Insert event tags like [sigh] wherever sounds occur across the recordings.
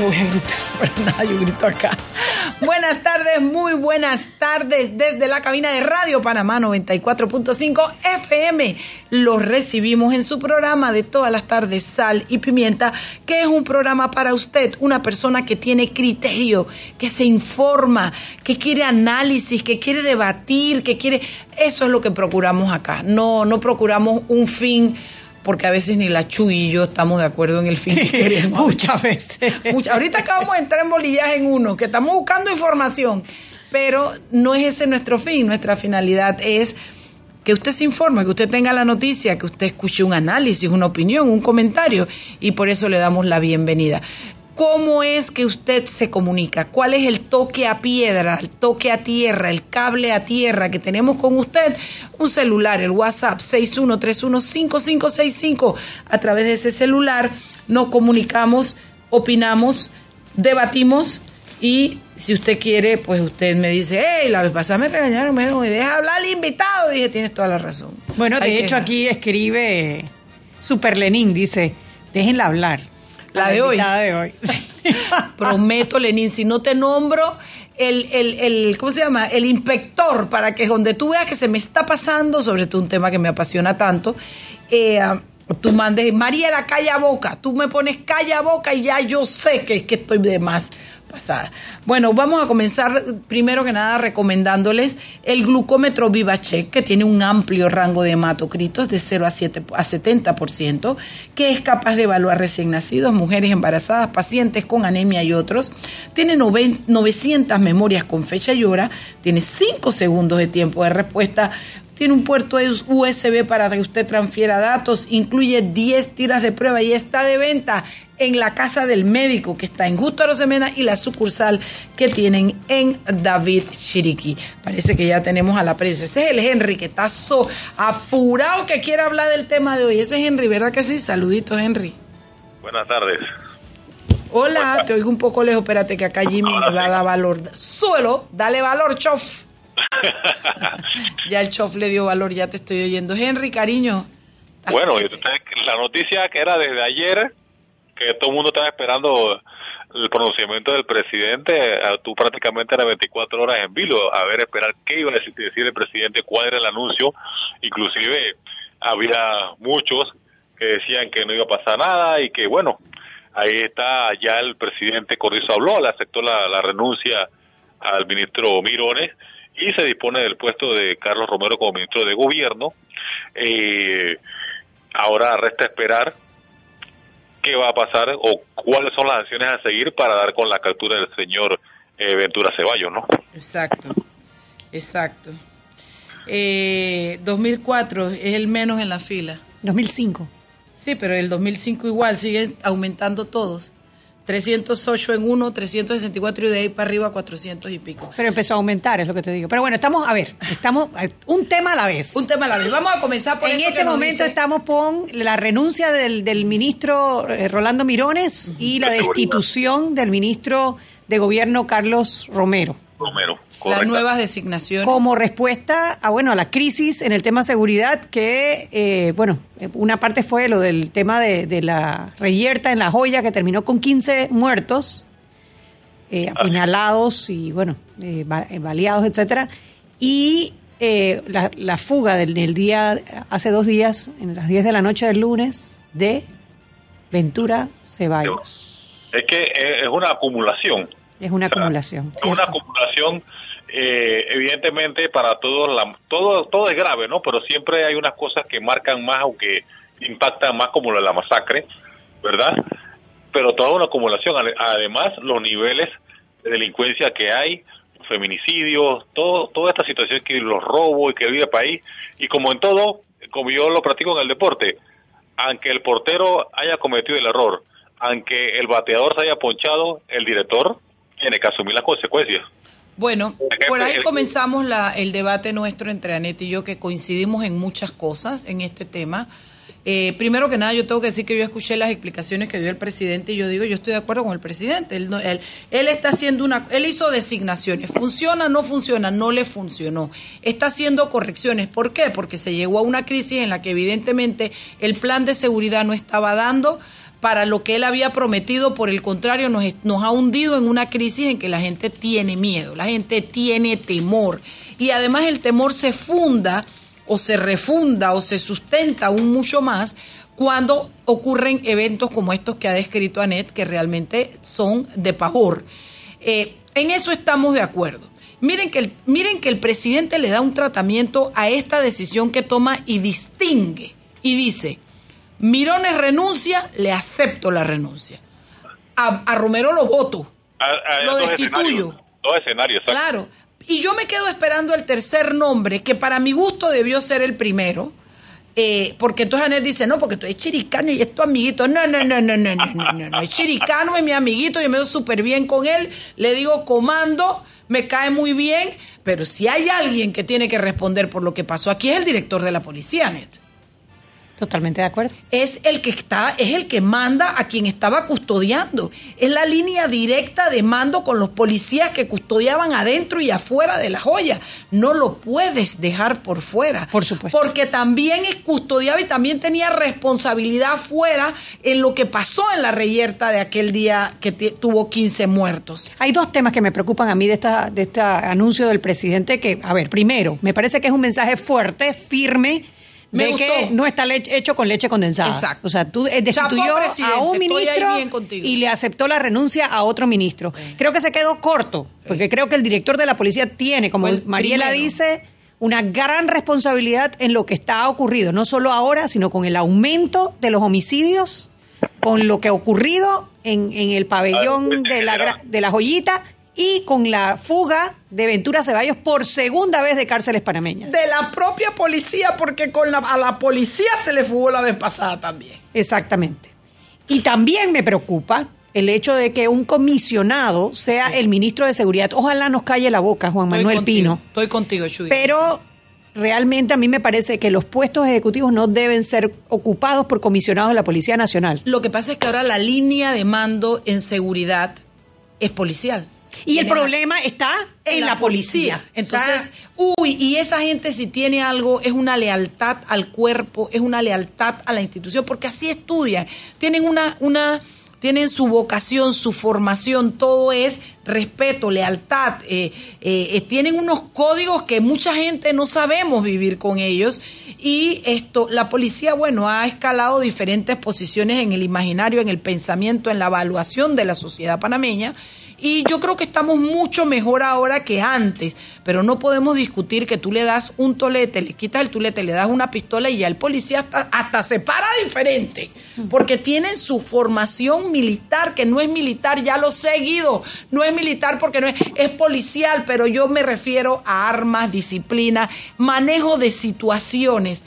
Voy a gritar, [laughs] pero nada, yo grito acá. Buenas tardes, muy buenas tardes desde la cabina de Radio Panamá 94.5 FM. Los recibimos en su programa de todas las tardes, Sal y Pimienta, que es un programa para usted, una persona que tiene criterio, que se informa, que quiere análisis, que quiere debatir, que quiere... Eso es lo que procuramos acá. No, no procuramos un fin porque a veces ni la Chu y yo estamos de acuerdo en el fin que [laughs] queremos. Muchas veces. [laughs] Ahorita acabamos de entrar en bolillaje en uno, que estamos buscando información, pero no es ese nuestro fin, nuestra finalidad es que usted se informe, que usted tenga la noticia, que usted escuche un análisis, una opinión, un comentario, y por eso le damos la bienvenida. ¿Cómo es que usted se comunica? ¿Cuál es el toque a piedra, el toque a tierra, el cable a tierra que tenemos con usted? Un celular, el WhatsApp 61315565. A través de ese celular nos comunicamos, opinamos, debatimos y si usted quiere, pues usted me dice, hey, la vez pasada me regañaron, me deja hablar al invitado. Dije, tienes toda la razón. Bueno, de hecho aquí escribe Super Lenin, dice, déjenla hablar. La, de hoy. La de hoy. [laughs] Prometo, Lenín, si no te nombro el, el, el, ¿cómo se llama? El inspector, para que donde tú veas que se me está pasando, sobre todo un tema que me apasiona tanto, eh, tú mandes, Mariela, calla boca, tú me pones calla boca y ya yo sé que, que estoy de más pasada. Bueno, vamos a comenzar primero que nada recomendándoles el glucómetro VivaCheck, que tiene un amplio rango de hematocritos de 0 a, 7, a 70%, que es capaz de evaluar recién nacidos, mujeres embarazadas, pacientes con anemia y otros. Tiene 900 memorias con fecha y hora, tiene 5 segundos de tiempo de respuesta tiene un puerto USB para que usted transfiera datos, incluye 10 tiras de prueba y está de venta en la casa del médico que está en Justo Rosemena y la sucursal que tienen en David Chiriquí. Parece que ya tenemos a la prensa. Ese es el Henry que está so apurado que quiere hablar del tema de hoy. Ese es Henry, ¿verdad que sí? Saluditos, Henry. Buenas tardes. Hola, te oigo un poco lejos. Espérate que acá Jimmy me va a dar valor. Suelo, dale valor, chof. [laughs] ya el chof le dio valor, ya te estoy oyendo. Henry, cariño. Bueno, la noticia que era desde ayer, que todo el mundo estaba esperando el pronunciamiento del presidente, tú prácticamente era 24 horas en vilo, a ver, esperar qué iba a decir, el presidente, cuál era el anuncio, inclusive había muchos que decían que no iba a pasar nada y que bueno, ahí está ya el presidente Corrizo habló, le aceptó la renuncia al ministro Mirones y se dispone del puesto de Carlos Romero como ministro de Gobierno. Eh, ahora resta esperar qué va a pasar o cuáles son las acciones a seguir para dar con la captura del señor eh, Ventura Ceballos, ¿no? Exacto, exacto. Eh, 2004 es el menos en la fila. 2005. Sí, pero el 2005 igual, siguen aumentando todos. 308 en uno, 364 y de ahí para arriba 400 y pico. Pero empezó a aumentar, es lo que te digo. Pero bueno, estamos, a ver, estamos un tema a la vez. Un tema a la vez. Vamos a comenzar por En este momento estamos con la renuncia del, del ministro eh, Rolando Mirones y la destitución del ministro de Gobierno Carlos Romero. Romero. Las nuevas designaciones. Como respuesta a, bueno, a la crisis en el tema seguridad, que, eh, bueno, una parte fue lo del tema de, la reyerta en La Joya, que terminó con 15 muertos. eh, apuñalados y, bueno, eh, eh, baleados, etcétera. Y eh, la, la fuga del, del día, hace dos días, en las 10 de la noche del lunes, de Ventura Ceballos. Es que es una acumulación. Es una acumulación. Es una acumulación, eh, evidentemente, para todos, la, todo, todo es grave, ¿no? Pero siempre hay unas cosas que marcan más o que impactan más, como la masacre, ¿verdad? Pero toda una acumulación. Ade- Además, los niveles de delincuencia que hay, feminicidios, todo, toda esta situación que los robos y que vive el país. Y como en todo, como yo lo practico en el deporte, aunque el portero haya cometido el error, aunque el bateador se haya ponchado, el director tiene que asumir las consecuencias. Bueno, por ahí comenzamos la, el debate nuestro entre Anet y yo, que coincidimos en muchas cosas en este tema. Eh, primero que nada, yo tengo que decir que yo escuché las explicaciones que dio el presidente y yo digo, yo estoy de acuerdo con el presidente. Él, no- él, él está haciendo una, él hizo designaciones. ¿Funciona? No funciona. No le funcionó. Está haciendo correcciones. ¿Por qué? Porque se llegó a una crisis en la que evidentemente el plan de seguridad no estaba dando para lo que él había prometido, por el contrario, nos, nos ha hundido en una crisis en que la gente tiene miedo, la gente tiene temor. Y además el temor se funda o se refunda o se sustenta aún mucho más cuando ocurren eventos como estos que ha descrito Anet, que realmente son de pavor. Eh, en eso estamos de acuerdo. Miren que, el, miren que el presidente le da un tratamiento a esta decisión que toma y distingue y dice, Mirones renuncia, le acepto la renuncia. A, a Romero lo voto. A- a- Lo destituyo. Dos escenarios, exacto. Claro. Y yo me quedo esperando el tercer nombre, que para mi gusto debió ser el primero. eh, porque entonces Anet dice, no, porque tú eres chiricano y es tu amiguito. No, no, no, no, no, no, no, no, no. Es chiricano, es mi amiguito, yo me veo súper bien con él. Le digo comando, me cae muy bien. Pero si hay alguien que tiene que responder por lo que pasó aquí, es el director de la policía, Anet Totalmente de acuerdo. es el que está, es el que manda a quien estaba custodiando. Es la línea directa de mando con los policías que custodiaban adentro y afuera de la joya. No lo puedes dejar por fuera. Por supuesto. Porque también es custodiaba y también tenía responsabilidad fuera en lo que pasó en la reyerta de aquel día que tuvo 15 muertos. Hay dos temas que me preocupan a mí de esta de este anuncio del presidente que, a ver, primero, me parece que es un mensaje fuerte, firme, Me de gustó. que no está le- hecho con leche condensada. Exacto. O sea, tú eh, destituyó a un ministro y le aceptó la renuncia a otro ministro. Creo que se quedó corto, porque creo que el director de la policía tiene, como el Mariela primero. dice, una gran responsabilidad en lo que está ocurrido, no solo ahora, sino con el aumento de los homicidios, con lo que ha ocurrido en, en el pabellón de la, de la joyita y con la fuga de Ventura Ceballos por segunda vez de cárceles panameñas. De la propia policía, porque con la, a la policía se le fugó la vez pasada también. Exactamente. Y también me preocupa el hecho de que un comisionado sea el ministro de Seguridad. Ojalá nos calle la boca, Juan Manuel Pino. Estoy contigo, Chuy. Pero realmente a mí me parece que los puestos ejecutivos no deben ser ocupados por comisionados de la Policía Nacional. Lo que pasa es que ahora la línea de mando en seguridad es policial. Y el problema está en, la, policía. Entonces, O uy, y esa gente si tiene algo es una lealtad al cuerpo, es una lealtad a la institución, porque así estudian. Tienen una, una, tienen su vocación, su formación, todo es respeto, lealtad. eh, eh, eh, tienen unos códigos que mucha gente no sabemos vivir con ellos. Y esto, la policía, bueno, ha escalado diferentes posiciones en el imaginario, en el pensamiento, en la evaluación de la sociedad panameña. Y yo creo que estamos mucho mejor ahora que antes, pero no podemos discutir que tú le das un tolete, le quitas el tulete, le das una pistola y ya el policía hasta, hasta se para diferente, porque tienen su formación militar, que no es militar, ya lo seguido, no es militar porque no es, es policial, pero yo me refiero a armas, disciplina, manejo de situaciones.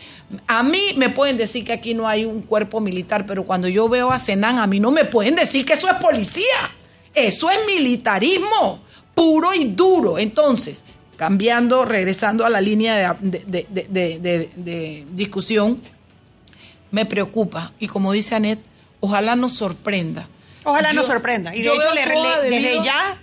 A mí me pueden decir que aquí no hay un cuerpo militar, pero cuando yo veo a Senan, a mí no me pueden decir que eso es policía. Eso es militarismo puro y duro. Entonces, cambiando, regresando a la línea de, de- de- de- de- de discusión, me preocupa. Y como dice Anet, ojalá nos sorprenda. Ojalá Yo- nos sorprenda. Y de hecho, le- desde ya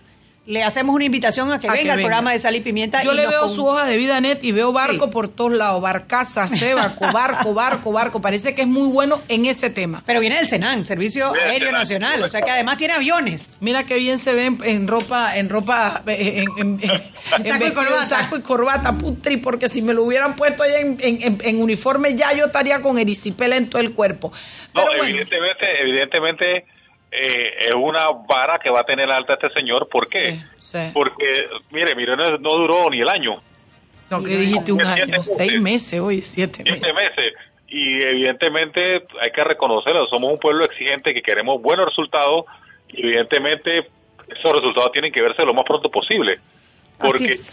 le hacemos una invitación a que A venga que al venga. programa de Sal y Pimienta. Yo y le veo con- su hoja de vida net y veo barco Sí. por todos lados, barcaza, barco, [laughs] barco, barco, barco. Parece que es muy bueno en ese tema. Pero viene del Senan, Servicio Aéreo Senan, Nacional, o sea que además tiene aviones. Mira qué bien se ven en ropa, en ropa, en, en- en- [laughs] en Saco y vestido, corbata. saco y corbata, putri, porque si me lo hubieran puesto ahí en, en- en- en uniforme ya yo estaría con erisipela en todo el cuerpo. No, Pero bueno, evidentemente, evidentemente eh, es una vara que va a tener alta este señor. ¿Por qué? Sí, sí. Porque, mire, Mirones no duró ni el año, no, que dijiste un año, meses. seis meses, oye, siete siete meses. meses. Y evidentemente hay que reconocerlo, somos un pueblo exigente que queremos buenos resultados y evidentemente esos resultados tienen que verse lo más pronto posible. Porque, Así es.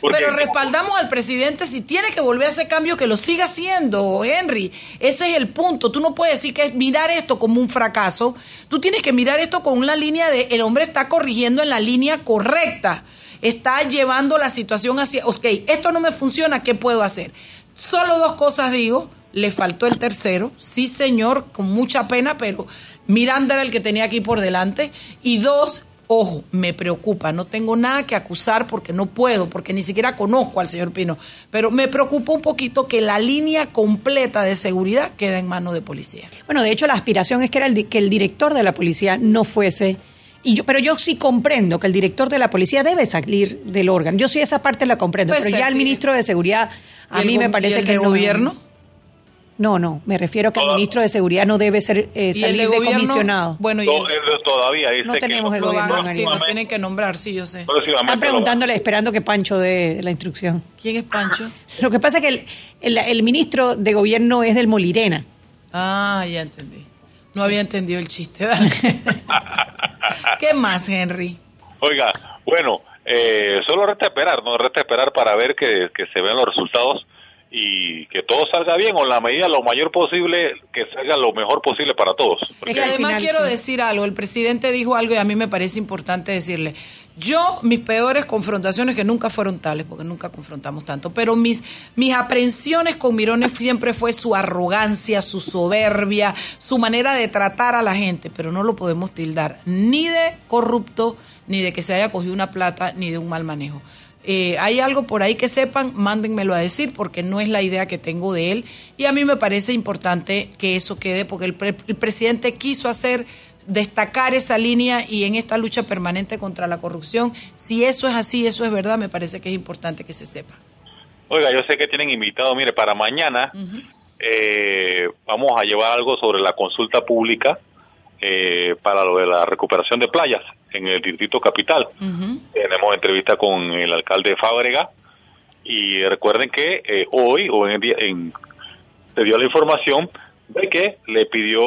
Pero respaldamos al presidente si tiene que volver a ese cambio que lo siga haciendo, Henry. Ese es el punto. Tú no puedes decir que es mirar esto como un fracaso. Tú tienes que mirar esto con una línea de el hombre está corrigiendo en la línea correcta. Está llevando la situación hacia, ok, esto no me funciona, ¿qué puedo hacer? Solo dos cosas digo, le faltó el tercero, sí señor, con mucha pena, pero Miranda era el que tenía aquí por delante. Y dos, Ojo, me preocupa, no tengo nada que acusar porque no puedo, porque ni siquiera conozco al señor Pino, pero me preocupa un poquito que la línea completa de seguridad quede en manos de policía. Bueno, de hecho la aspiración es que, era el, que el director de la policía no fuese... Y yo, pero yo sí comprendo que el director de la policía debe salir del órgano. Yo sí esa parte la comprendo, pero ser, ya el sí. ministro de Seguridad a ¿Y el mí me parece y el que de no- gobierno? No, no, me refiero que el ministro de Seguridad no debe ser eh, ¿Y el salir de gobierno? comisionado. Bueno, y no, el- eh, todavía dice No que tenemos el van gobierno sí, lo tienen que nombrar, sí, yo sé. Están preguntándole, esperando que Pancho dé la instrucción. ¿Quién es Pancho? Lo que pasa es que el, el- el ministro de gobierno es del Molirena. Ah, ya entendí. No había entendido el chiste. dale. [laughs] ¿Qué más, Henry? Oiga, bueno, eh, solo resta esperar, ¿no? Resta esperar para ver que, que se vean los resultados y que todo salga bien o en la medida lo mayor posible, que salga lo mejor posible para todos. Y además final quiero sí. decir algo, el presidente dijo algo y a mí me parece importante decirle, yo mis peores confrontaciones que nunca fueron tales, porque nunca confrontamos tanto, pero mis, mis aprensiones con Mirones siempre fue su arrogancia, su soberbia, su manera de tratar a la gente, pero no lo podemos tildar ni de corrupto, ni de que se haya cogido una plata, ni de un mal manejo. Eh, hay algo por ahí que sepan, mándenmelo a decir porque no es la idea que tengo de él. Y a mí me parece importante que eso quede porque el, pre- el presidente quiso hacer destacar esa línea y en esta lucha permanente contra la corrupción, si eso es así, eso es verdad, me parece que es importante que se sepa. Oiga, yo sé que tienen invitado, mire, para mañana eh, vamos a llevar algo sobre la consulta pública eh, para lo de la recuperación de playas en el Distrito Capital. Tenemos entrevista con el alcalde Fábrega y recuerden que eh, hoy o en el día en, se dio la información de que le pidió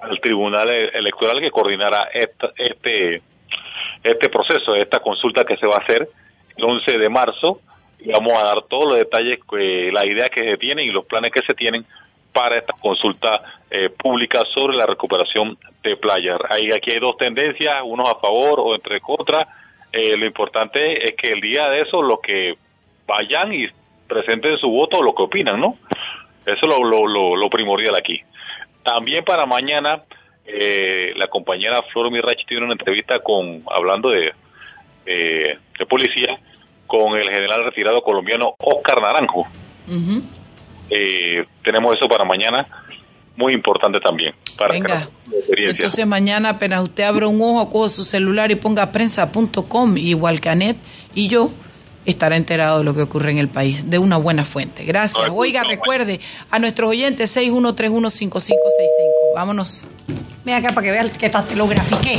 al Tribunal Electoral que coordinara esta- este este proceso, esta consulta que se va a hacer el 11 de marzo y vamos a dar todos los detalles, eh, las ideas que se tienen y los planes que se tienen para esta consulta eh, pública sobre la recuperación de playas. Ahí, aquí hay dos tendencias, unos a favor o entre contra. Eh, lo importante es que el día de eso los que vayan y presenten su voto lo que opinan, ¿no? Eso es lo, lo, lo, primordial aquí. También para mañana, eh, la compañera Flor Mirach tiene una entrevista con hablando de, de, de policía con el general retirado colombiano Oscar Naranjo. Eh, tenemos eso para mañana, muy importante también. Para que Venga, entonces mañana apenas usted abra un ojo, coja su celular y ponga prensa.com, igual que Anet y yo, estará enterado de lo que ocurre en el país, de una buena fuente. Gracias. No, Oiga, no, recuerde a nuestros oyentes 61315565. Vámonos. Ven acá para que vean que hasta te lo grafiqué.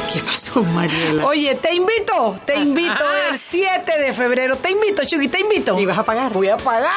¿Qué pasó, Mariela? Oye, te invito, te invito Ah. el 7 de febrero. Te invito, Chugi, te invito. ¿Y vas a pagar? Voy a pagar.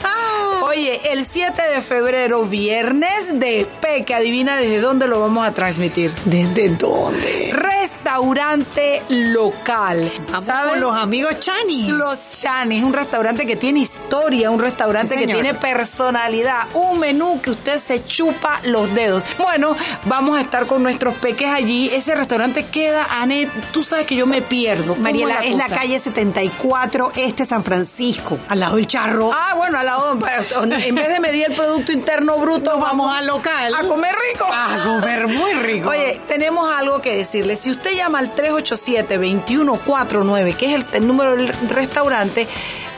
[laughs] Oye, el 7 de febrero, viernes de Peque, adivina desde dónde lo vamos a transmitir. ¿Desde dónde? Restaurante local. Vamos ¿Sabes? con los amigos Chanis. Los Chanis, un restaurante que tiene historia, un restaurante Sí, que tiene personalidad, un menú que usted se chupa los dedos. Bueno, vamos a estar con nuestros peques allí. Ese restaurante queda, Anet, tú sabes que yo me pierdo. ¿Cómo Mariela, es la calle 74, este San Francisco, al lado del charro. Ah, bueno, al lado, en vez de medir el Producto Interno Bruto, vamos al local. a comer rico. A comer muy rico. Oye, tenemos algo que decirle. Si usted llama al 387-2149, que es el, el número del restaurante,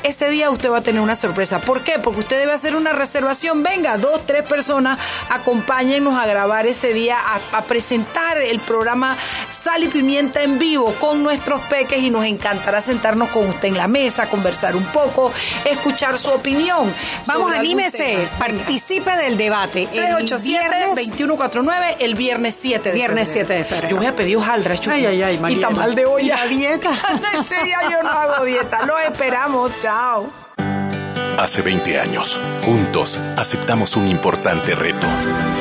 ese día usted va a tener una sorpresa. ¿Por qué? Porque usted debe hacer una reservación. Venga, dos, tres personas, acompáñennos a grabar ese día, a, a presentar el programa Sal y Pimienta en vivo con nuestros peques y nos encantará sentarnos con usted en la mesa, conversar un poco, escuchar su opinión. Vamos, anímese, participe del debate. El viernes- 387-2149, el viernes 7 de Viernes febrero. 7 de febrero. Yo voy a pedir hojaldra, Chucky. Ay, ay, ay, Y Mariela. tamal de olla. ¿Y la dieta? [laughs] Ese día yo no hago dieta. Lo esperamos. Hace 20 años, juntos aceptamos un importante reto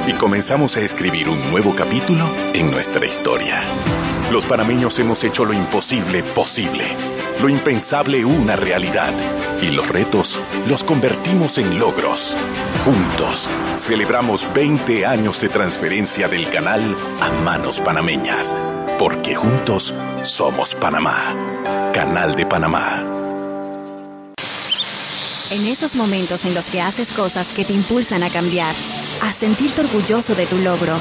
y comenzamos a escribir un nuevo capítulo en nuestra historia. Los panameños hemos hecho lo imposible posible, lo impensable una realidad y los retos los convertimos en logros. Juntos celebramos 20 años de transferencia del canal a manos panameñas, porque juntos somos Panamá, Canal de Panamá. En esos momentos en los que haces cosas que te impulsan a cambiar, a sentirte orgulloso de tu logro,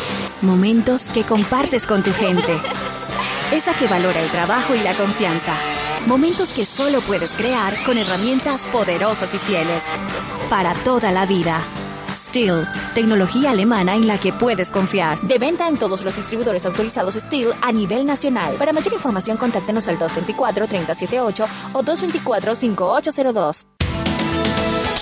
momentos que compartes con tu gente, esa que valora el trabajo y la confianza, momentos que solo puedes crear con herramientas poderosas y fieles, para toda la vida. Steel, tecnología alemana en la que puedes confiar. De venta en todos los distribuidores autorizados Steel a nivel nacional. Para mayor información, contáctenos al 224-3078 o 224-5802.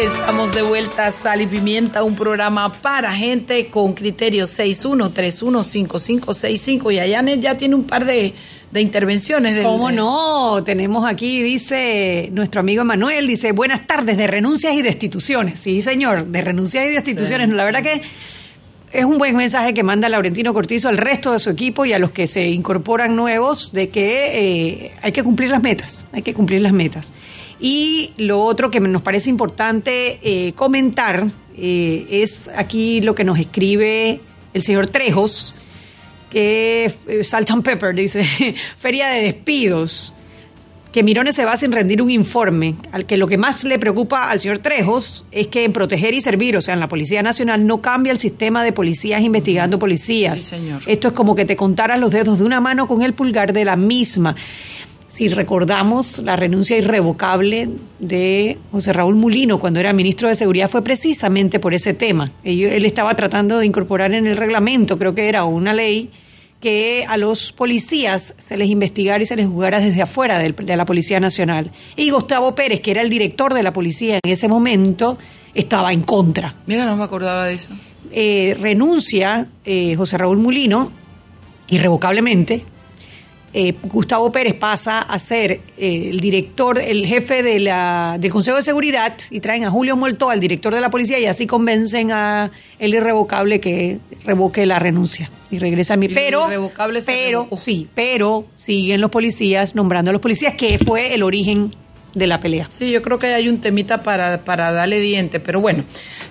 Estamos de vuelta a Sal y Pimienta, un programa para gente con criterios 61315565 y Ayanet ya tiene un par de, de intervenciones. del- ¿Cómo no? Tenemos aquí, dice nuestro amigo Emanuel, dice, buenas tardes, de renuncias y destituciones. Sí, señor, de renuncias y destituciones. Sí, La verdad que es un buen mensaje que manda Laurentino Cortizo al resto de su equipo y a los que se incorporan nuevos de que eh, hay que cumplir las metas, hay que cumplir las metas. Y lo otro que nos parece importante eh, comentar eh, es aquí lo que nos escribe el señor Trejos, que eh, Salt and Pepper dice, [laughs] feria de despidos, que Mirones se va sin rendir un informe, al que lo que más le preocupa al señor Trejos es que en proteger y servir, o sea, en la Policía Nacional no cambia el sistema de policías investigando policías. Sí, señor. Esto es como que te contaras los dedos de una mano con el pulgar de la misma. Si recordamos, la renuncia irrevocable de José Raúl Mulino cuando era ministro de Seguridad fue precisamente por ese tema. Él estaba tratando de incorporar en el reglamento, creo que era una ley, que a los policías se les investigara y se les juzgara desde afuera de la Policía Nacional. Y Gustavo Pérez, que era el director de la policía en ese momento, estaba en contra Mira, no me acordaba de eso. eh, renuncia eh, José Raúl Mulino irrevocablemente. Eh, Gustavo Pérez pasa a ser eh, el director, el jefe de la, del Consejo de Seguridad y traen a Julio Molto, al director de la policía, y así convencen a el irrevocable que revoque la renuncia y regresa a mí. Pero, irrevocable pero, sí, pero siguen los policías nombrando a los policías, que fue el origen de la pelea. Sí, yo creo que hay un temita para, para darle diente, pero bueno,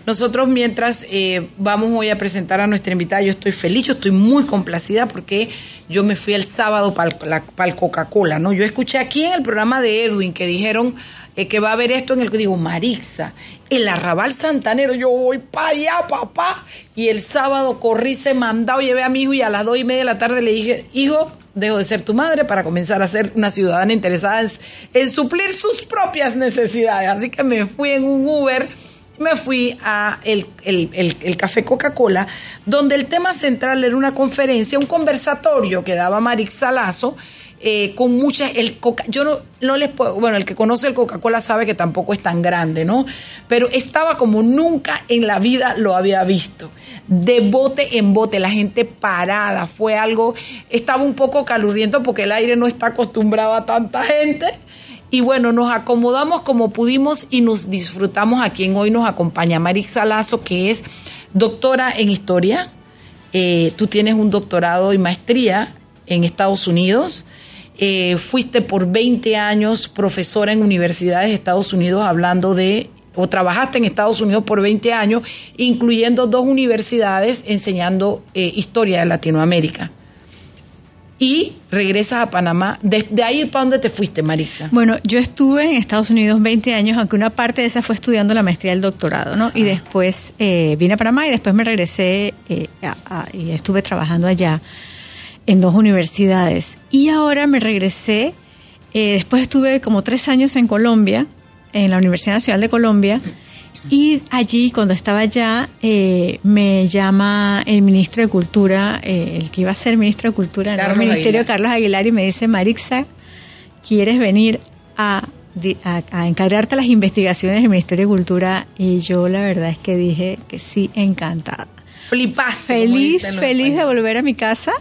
nosotros mientras eh, vamos hoy a presentar a nuestra invitada, yo estoy feliz, yo estoy muy complacida porque yo me fui el sábado para el Coca-Cola, ¿no? Yo escuché aquí en el programa de Edwin que dijeron eh, que va a haber esto en el que digo, Marixa, el arrabal santanero, yo voy para allá, papá. Y el sábado corrí, se mandado, llevé a mi hijo y a las dos y media de la tarde le dije, hijo, dejo de ser tu madre para comenzar a ser una ciudadana interesada en, suplir sus propias necesidades. Así que me fui en un Uber me fui a el, el, el, Café Coca-Cola, donde el tema central era una conferencia, un conversatorio que daba Marix Salazo, eh, con muchas, el coca, yo no, no les puedo, bueno, el que conoce el Coca-Cola sabe que tampoco es tan grande, ¿no? Pero estaba como nunca en la vida lo había visto, de bote en bote, la gente parada, fue algo, estaba un poco calurriento porque el aire no está acostumbrado a tanta gente. Y bueno, nos acomodamos como pudimos y nos disfrutamos a quien hoy nos acompaña, Marix Salazo, que es doctora en historia. Eh, tú tienes un doctorado y maestría en Estados Unidos. Eh, fuiste por 20 años profesora en universidades de Estados Unidos hablando de, o trabajaste en Estados Unidos por 20 años, incluyendo dos universidades enseñando eh, historia de Latinoamérica y regresas a Panamá. ¿De, ahí para dónde te fuiste, Marisa? Bueno, yo estuve en Estados Unidos 20 años, aunque una parte de esa fue estudiando la maestría del doctorado, ¿no? Y después eh, vine a Panamá y después me regresé eh, y estuve trabajando allá en dos universidades. Y ahora me regresé, eh, después estuve como tres años en Colombia, en la Universidad Nacional de Colombia. Y allí, cuando estaba allá, eh, me llama el ministro de Cultura, eh, el que iba a ser ministro de Cultura en el Ministerio Carlos Aguilar, y me dice, Marixa, ¿quieres venir a, a, encargarte las investigaciones del Ministerio de Cultura? Y yo la verdad es que dije que sí, encantada. Flipa. Feliz, feliz de volver a mi casa,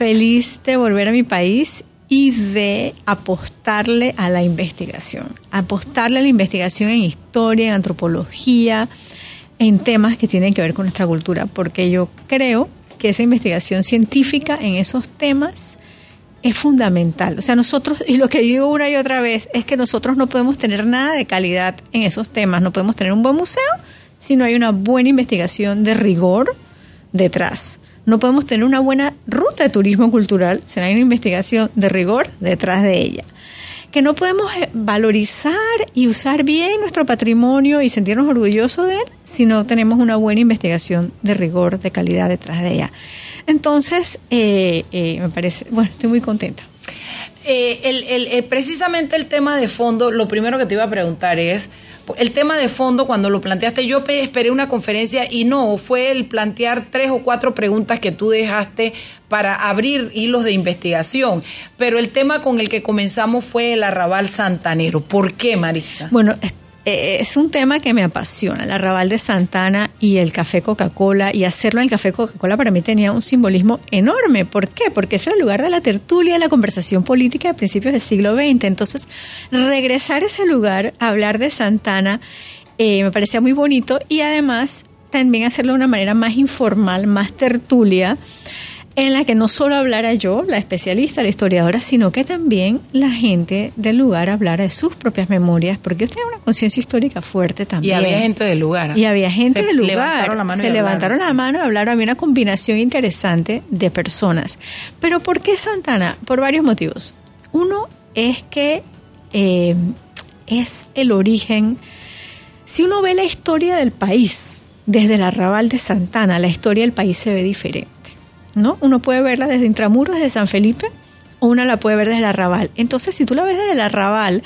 feliz de volver a mi país y de apostarle a la investigación, apostarle a la investigación en historia, en antropología, en temas que tienen que ver con nuestra cultura, porque yo creo que esa investigación científica en esos temas es fundamental. O sea, nosotros, y lo que digo una y otra vez, es que nosotros no podemos tener nada de calidad en esos temas, no podemos tener un buen museo si no hay una buena investigación de rigor detrás no podemos tener una buena ruta de turismo cultural si no hay una investigación de rigor detrás de ella. Que no podemos eh, valorizar y usar bien nuestro patrimonio y sentirnos orgullosos de él si no tenemos una buena investigación de rigor, de calidad detrás de ella. Entonces, eh, eh, me parece, bueno, estoy muy contenta. El, precisamente el tema de fondo, lo primero que te iba a preguntar es, el tema de fondo, cuando lo planteaste, yo esperé una conferencia y no, fue el plantear tres o cuatro preguntas que tú dejaste para abrir hilos de investigación. Pero el tema con el que comenzamos fue el arrabal santanero. ¿Por qué, Marisa? Bueno, eh, es un tema que me apasiona, el arrabal de Santana y el café Coca-Cola, y hacerlo en el café Coca-Cola para mí tenía un simbolismo enorme. ¿Por qué? Porque es el lugar de la tertulia, de la conversación política de principios del siglo XX. Entonces, regresar a ese lugar, hablar de Santana, eh, me parecía muy bonito y además también hacerlo de una manera más informal, más tertulia en la que no solo hablara yo, la especialista, la historiadora, sino que también la gente del lugar hablara de sus propias memorias, porque usted tiene una conciencia histórica fuerte también. Y había gente del lugar. Y había gente del lugar. Levantaron la mano Se levantaron la mano y hablaron. Había una combinación interesante de personas. Pero ¿por qué Santana? Por varios motivos. Uno es que eh, es el origen. Si uno ve la historia del país desde el arrabal de Santana, la historia del país se ve diferente. ¿No? Uno puede verla desde Intramuros, desde San Felipe, o uno la puede ver desde el Arrabal. Entonces, si tú la ves desde el Arrabal,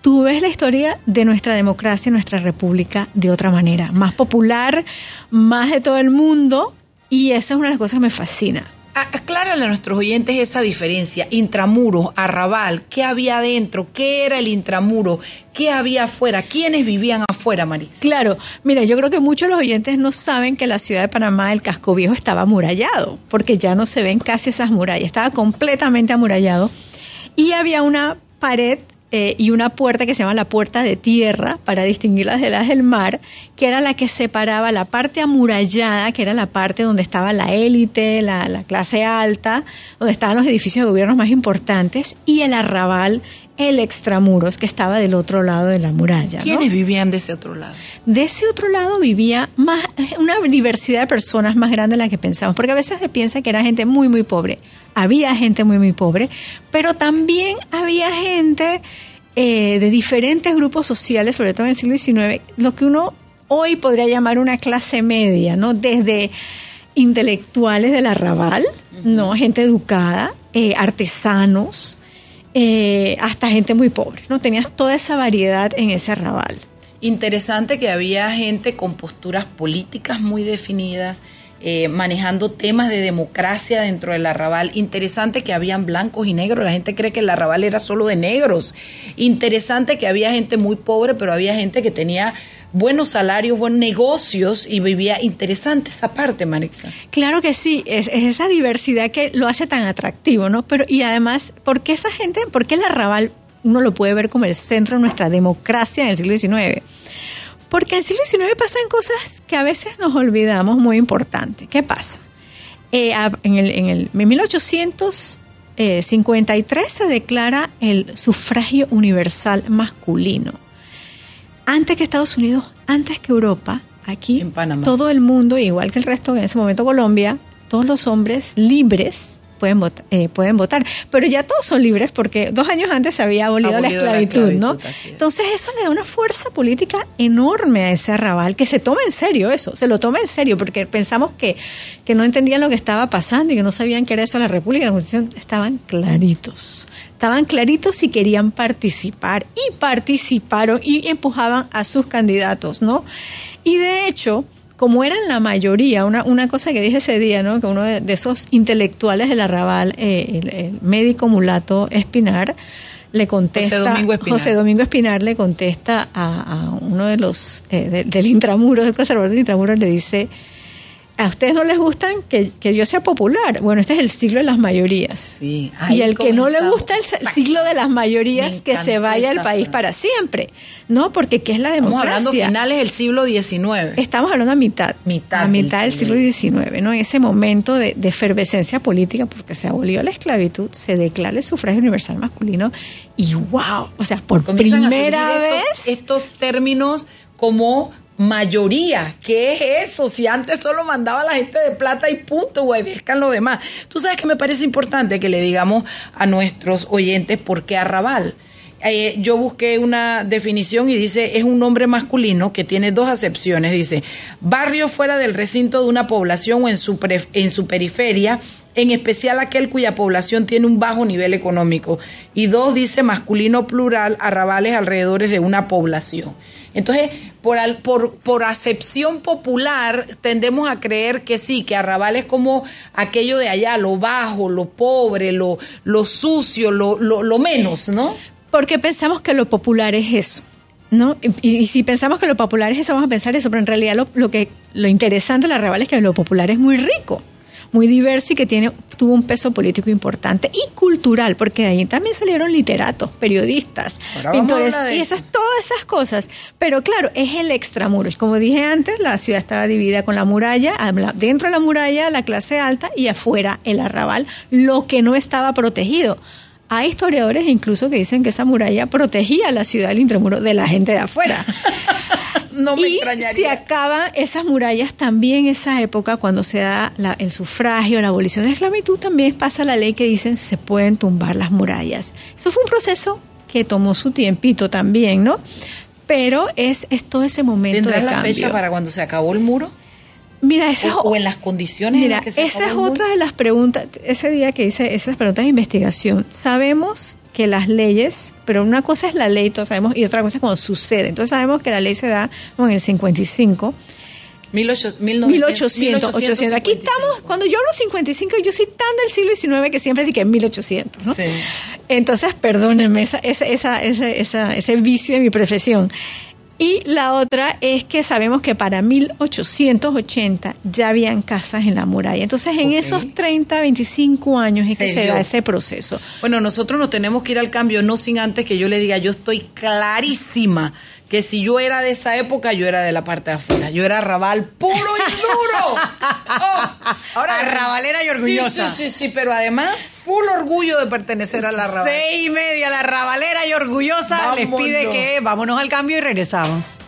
tú ves la historia de nuestra democracia, nuestra república, de otra manera, más popular, más de todo el mundo, y esa es una de las cosas que me fascina. Aclárale a nuestros oyentes esa diferencia, intramuro, arrabal, ¿qué había adentro? ¿Qué era el intramuro? ¿Qué había afuera? ¿Quiénes vivían afuera, Maris? Claro, mira, yo creo que muchos de los oyentes no saben que la ciudad de Panamá, el casco viejo, estaba amurallado, porque ya no se ven casi esas murallas, estaba completamente amurallado y había una pared eh, y una puerta que se llama la puerta de tierra para distinguirlas de las del mar, que era la que separaba la parte amurallada, que era la parte donde estaba la élite, la, clase alta, donde estaban los edificios de gobierno más importantes, y el arrabal, el extramuros, que estaba del otro lado de la muralla. ¿Quiénes vivían de ese otro lado? De ese otro lado vivía más, una diversidad de personas más grande de la que pensamos, porque a veces se piensa que era gente muy, muy pobre había gente muy, muy pobre, pero también había gente eh, de diferentes grupos sociales, sobre todo en el siglo XIX, lo que uno hoy podría llamar una clase media, ¿no? Desde intelectuales del arrabal, ¿no? Gente educada, eh, artesanos, eh, hasta gente muy pobre, ¿no? Tenías toda esa variedad en ese arrabal. Interesante que había gente con posturas políticas muy definidas, eh, manejando temas de democracia dentro del arrabal. Interesante que habían blancos y negros. La gente cree que el arrabal era solo de negros. Interesante que había gente muy pobre, pero había gente que tenía buenos salarios, buenos negocios y vivía interesante esa parte, Marixa. Claro que sí, es, es, esa diversidad que lo hace tan atractivo, ¿no? Pero y además, ¿por qué esa gente, por qué el arrabal uno lo puede ver como el centro de nuestra democracia en el siglo XIX. Porque en el siglo XIX pasan cosas que a veces nos olvidamos muy importantes. ¿Qué pasa? Eh, en, el, en, el, 1853 se declara el sufragio universal masculino. Antes que Estados Unidos, antes que Europa, aquí en Panamá. todo el mundo, igual que el resto, en ese momento Colombia, todos los hombres libres pueden, votar, eh, pueden votar. Pero ya todos son libres porque dos años antes se había abolido, la esclavitud, ¿no? Entonces eso le da una fuerza política enorme a ese arrabal, que se toma en serio eso, se lo toma en serio, porque pensamos que, que no entendían lo que estaba pasando y que no sabían qué era eso la República, la Constitución, estaban claritos. Estaban claritos y querían participar y participaron y empujaban a sus candidatos, ¿no? Y de hecho, como eran la mayoría, una, una cosa que dije ese día, ¿no? que uno de, esos intelectuales del arrabal, eh, el, médico mulato Espinar, le contesta, José Domingo Espinar, José Domingo Espinar le contesta a, a uno de los, eh, del intramuro, del conservador del intramuro, le dice, a ustedes no les gustan que, que, yo sea popular. Bueno, este es el siglo de las mayorías. Sí, y el que no le gusta el siglo de las mayorías, que se vaya al país para siempre. No, porque ¿qué es la democracia? Estamos hablando finales del siglo XIX. Estamos hablando a mitad. Mitad. A mitad del siglo XIX, ¿no? En ese momento de, de efervescencia política, porque se abolió la esclavitud, se declara el sufragio universal masculino y wow, o sea, por Comienzan primera vez... Estos, estos términos como mayoría. ¿Qué es eso? Si antes solo mandaba la gente de plata y punto, güey, dejan lo demás. Tú sabes que me parece importante que le digamos a nuestros oyentes por qué arrabal. Eh, yo busqué una definición y dice, es un nombre masculino que tiene dos acepciones. Dice, barrio fuera del recinto de una población o en su, en su periferia, en especial aquel cuya población tiene un bajo nivel económico. Y dos, dice masculino plural, arrabales alrededor de una población. Entonces, por, al, por, por acepción popular, tendemos a creer que sí, que arrabal es como aquello de allá, lo bajo, lo pobre, lo, lo sucio, lo, lo, lo menos, ¿no? Porque pensamos que lo popular es eso. ¿No? Y, si pensamos que lo popular es eso, vamos a pensar eso, pero en realidad lo, lo que lo interesante de la arrabal es que lo popular es muy rico muy diverso y que tiene, tuvo un peso político importante y cultural, porque de ahí también salieron literatos, periodistas, Ahora pintores, y esas, todas esas cosas. Pero claro, es el extramuros. Como dije antes, la ciudad estaba dividida con la muralla, dentro de la muralla la clase alta y afuera el arrabal, lo que no estaba protegido. Hay historiadores incluso que dicen que esa muralla protegía la ciudad del intramuro de la gente de afuera. [laughs] no me y extrañaría. se acaban esas murallas también esa época cuando se da la, el sufragio, la abolición de la esclavitud, también pasa la ley que dicen se pueden tumbar las murallas. Eso fue un proceso que tomó su tiempito también, ¿no? Pero es, es todo ese momento de la cambio. fecha para cuando se acabó el muro? Mira, esa, o, o, en las condiciones mira, en las que se esa es otra de las preguntas, ese día que hice esas preguntas de investigación, sabemos que las leyes, pero una cosa es la ley, todos sabemos, y otra cosa es cuando sucede. Entonces sabemos que la ley se da bueno, en el 55. 1800, 1800, 800. Aquí estamos, cuando yo hablo 55, yo soy tan del siglo XIX que siempre dije 1800, ¿no? Sí. Entonces, perdónenme esa, esa, esa, esa, ese vicio de mi profesión. Y la otra es que sabemos que para 1880 ya habían casas en la muralla. Entonces, en esos 30, 25 años es que Se da ese proceso. Bueno, nosotros nos tenemos que ir al cambio, no sin antes que yo le diga, yo estoy clarísima que si yo era de esa época, yo era de la parte de afuera. Yo era arrabal puro y duro. [laughs] Oh, Arrabalera y orgullosa. Sí, sí, sí, sí, pero además, full orgullo de pertenecer a la arrabal. Seis y media, la rabalera y orgullosa les pide que vámonos al cambio y regresamos.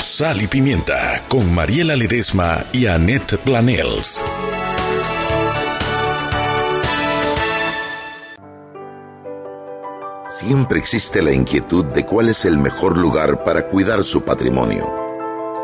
Sal y Pimienta con Mariela Ledesma y Annette Planels. Siempre existe la inquietud de cuál es el mejor lugar para cuidar su patrimonio.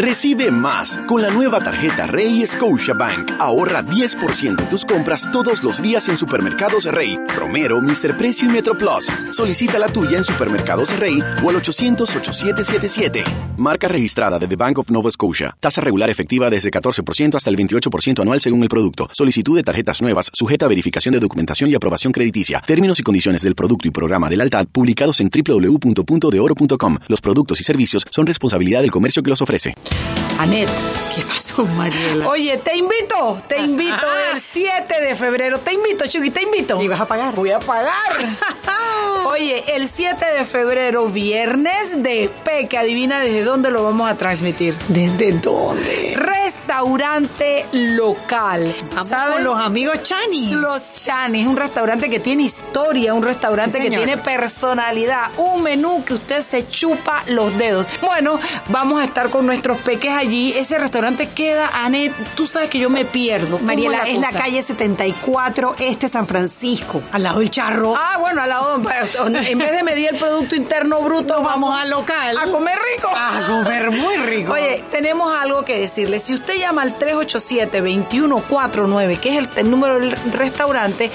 Recibe más con la nueva tarjeta Rey Bank. Ahorra 10% en tus compras todos los días en supermercados Rey, Romero, Mr. Precio y Metro Plus. Solicita la tuya en supermercados Rey o al 800-8777. Marca registrada de The Bank of Nova Scotia. Tasa regular efectiva desde 14% hasta el 28% anual según el producto. Solicitud de tarjetas nuevas sujeta a verificación de documentación y aprobación crediticia. Términos y condiciones del producto y programa de lealtad publicados en www.puntodeoro.com. Los productos y servicios son responsabilidad del comercio que los ofrece. Anet. ¿Qué pasó, Mariela? Oye, te invito, te invito Ah. el 7 de febrero. Te invito, Chugi, te invito. ¿Y vas a pagar? Voy a pagar. [laughs] Oye, el 7 de febrero, viernes de Peque, adivina desde dónde lo vamos a transmitir. ¿Desde dónde? Restaurante local. Vamos ¿Sabes? con los amigos Chanis. Los Chanis, un restaurante que tiene historia, un restaurante Sí, que tiene personalidad, un menú que usted se chupa los dedos. Bueno, vamos a estar con nuestros peques allí. Ese restaurante queda, Anet, tú sabes que yo me pierdo. ¿Cómo Mariela, es la calle 74, este San Francisco, al lado del charro. Ah, bueno, al lado, en vez de medir el Producto Interno Bruto, Nos vamos al local. A comer rico. A comer muy rico. Oye, tenemos algo que decirle. Si usted llama al 387-2149, que es el, el número del restaurante,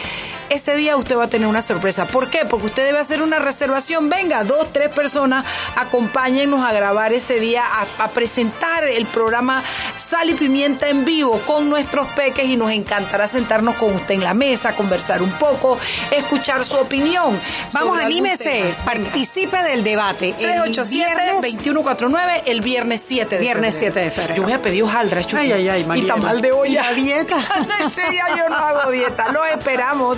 ese día usted va a tener una sorpresa. ¿Por qué? Porque usted debe hacer una reservación. Venga, dos, tres personas, acompáñennos a grabar ese día, a, a presentar el programa Sal y Pimienta en vivo con nuestros peques y nos encantará sentarnos con usted en la mesa, conversar un poco, escuchar su opinión. Vamos, anímese, participe del debate. El viernes- 387-2149, el viernes 7 de Viernes febrero. 7 de febrero. Yo voy a pedir hojaldra, Chucky. Ay, ay, ay, Y Mariela. tamal de olla. ¿Y la dieta? [laughs] Ese día yo no hago dieta. Los esperamos.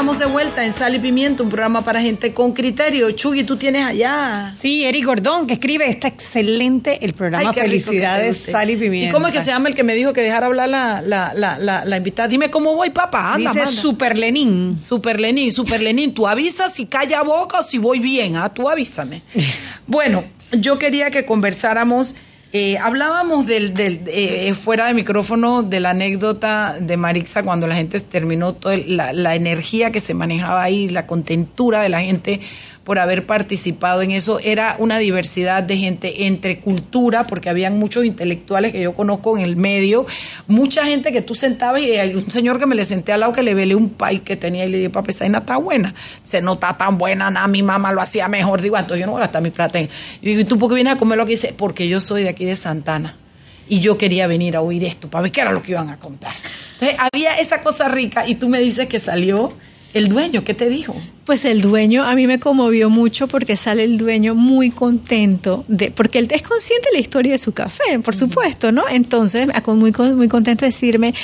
Estamos de vuelta en Sal y Pimiento, un programa para gente con criterio. Chugui, tú tienes allá. Sí, Eric Gordón, que escribe, está excelente el programa. Ay, Felicidades. Sal y Pimienta. ¿Y cómo es que se llama el que me dijo que dejara hablar la, la, la, la, la invitada? Dime cómo voy, papá. Anda, Dice manda. Super Lenin. Super Lenín, Super Lenín, tú avisas si calla boca o si voy bien, ¿ah? Tú avísame. [laughs] Bueno, yo quería que conversáramos, eh, hablábamos del, del eh, fuera de micrófono de la anécdota de Marixa cuando la gente terminó toda la, la energía que se manejaba ahí, la contentura de la gente por haber participado en eso. Era una diversidad de gente entre cultura, porque habían muchos intelectuales que yo conozco en el medio, mucha gente que tú sentabas y hay un señor que me le senté al lado que le velé un pay que tenía y le dije, papi, esa vaina está buena. Se no está tan buena, nada, mi mamá lo hacía mejor. Digo, "Ah, entonces yo no voy a gastar mi plata. en-". Y ¿y tú por qué vienes a comer lo que dice? Porque yo soy de aquí de Santana. Y yo quería venir a oír esto para ver qué era lo que iban a contar. Entonces había esa cosa rica y tú me dices que salió el dueño. ¿Qué te dijo? Pues el dueño a mí me conmovió mucho porque sale el dueño muy contento de porque él es consciente de la historia de su café, por supuesto, ¿no? Entonces, muy muy contento de decirme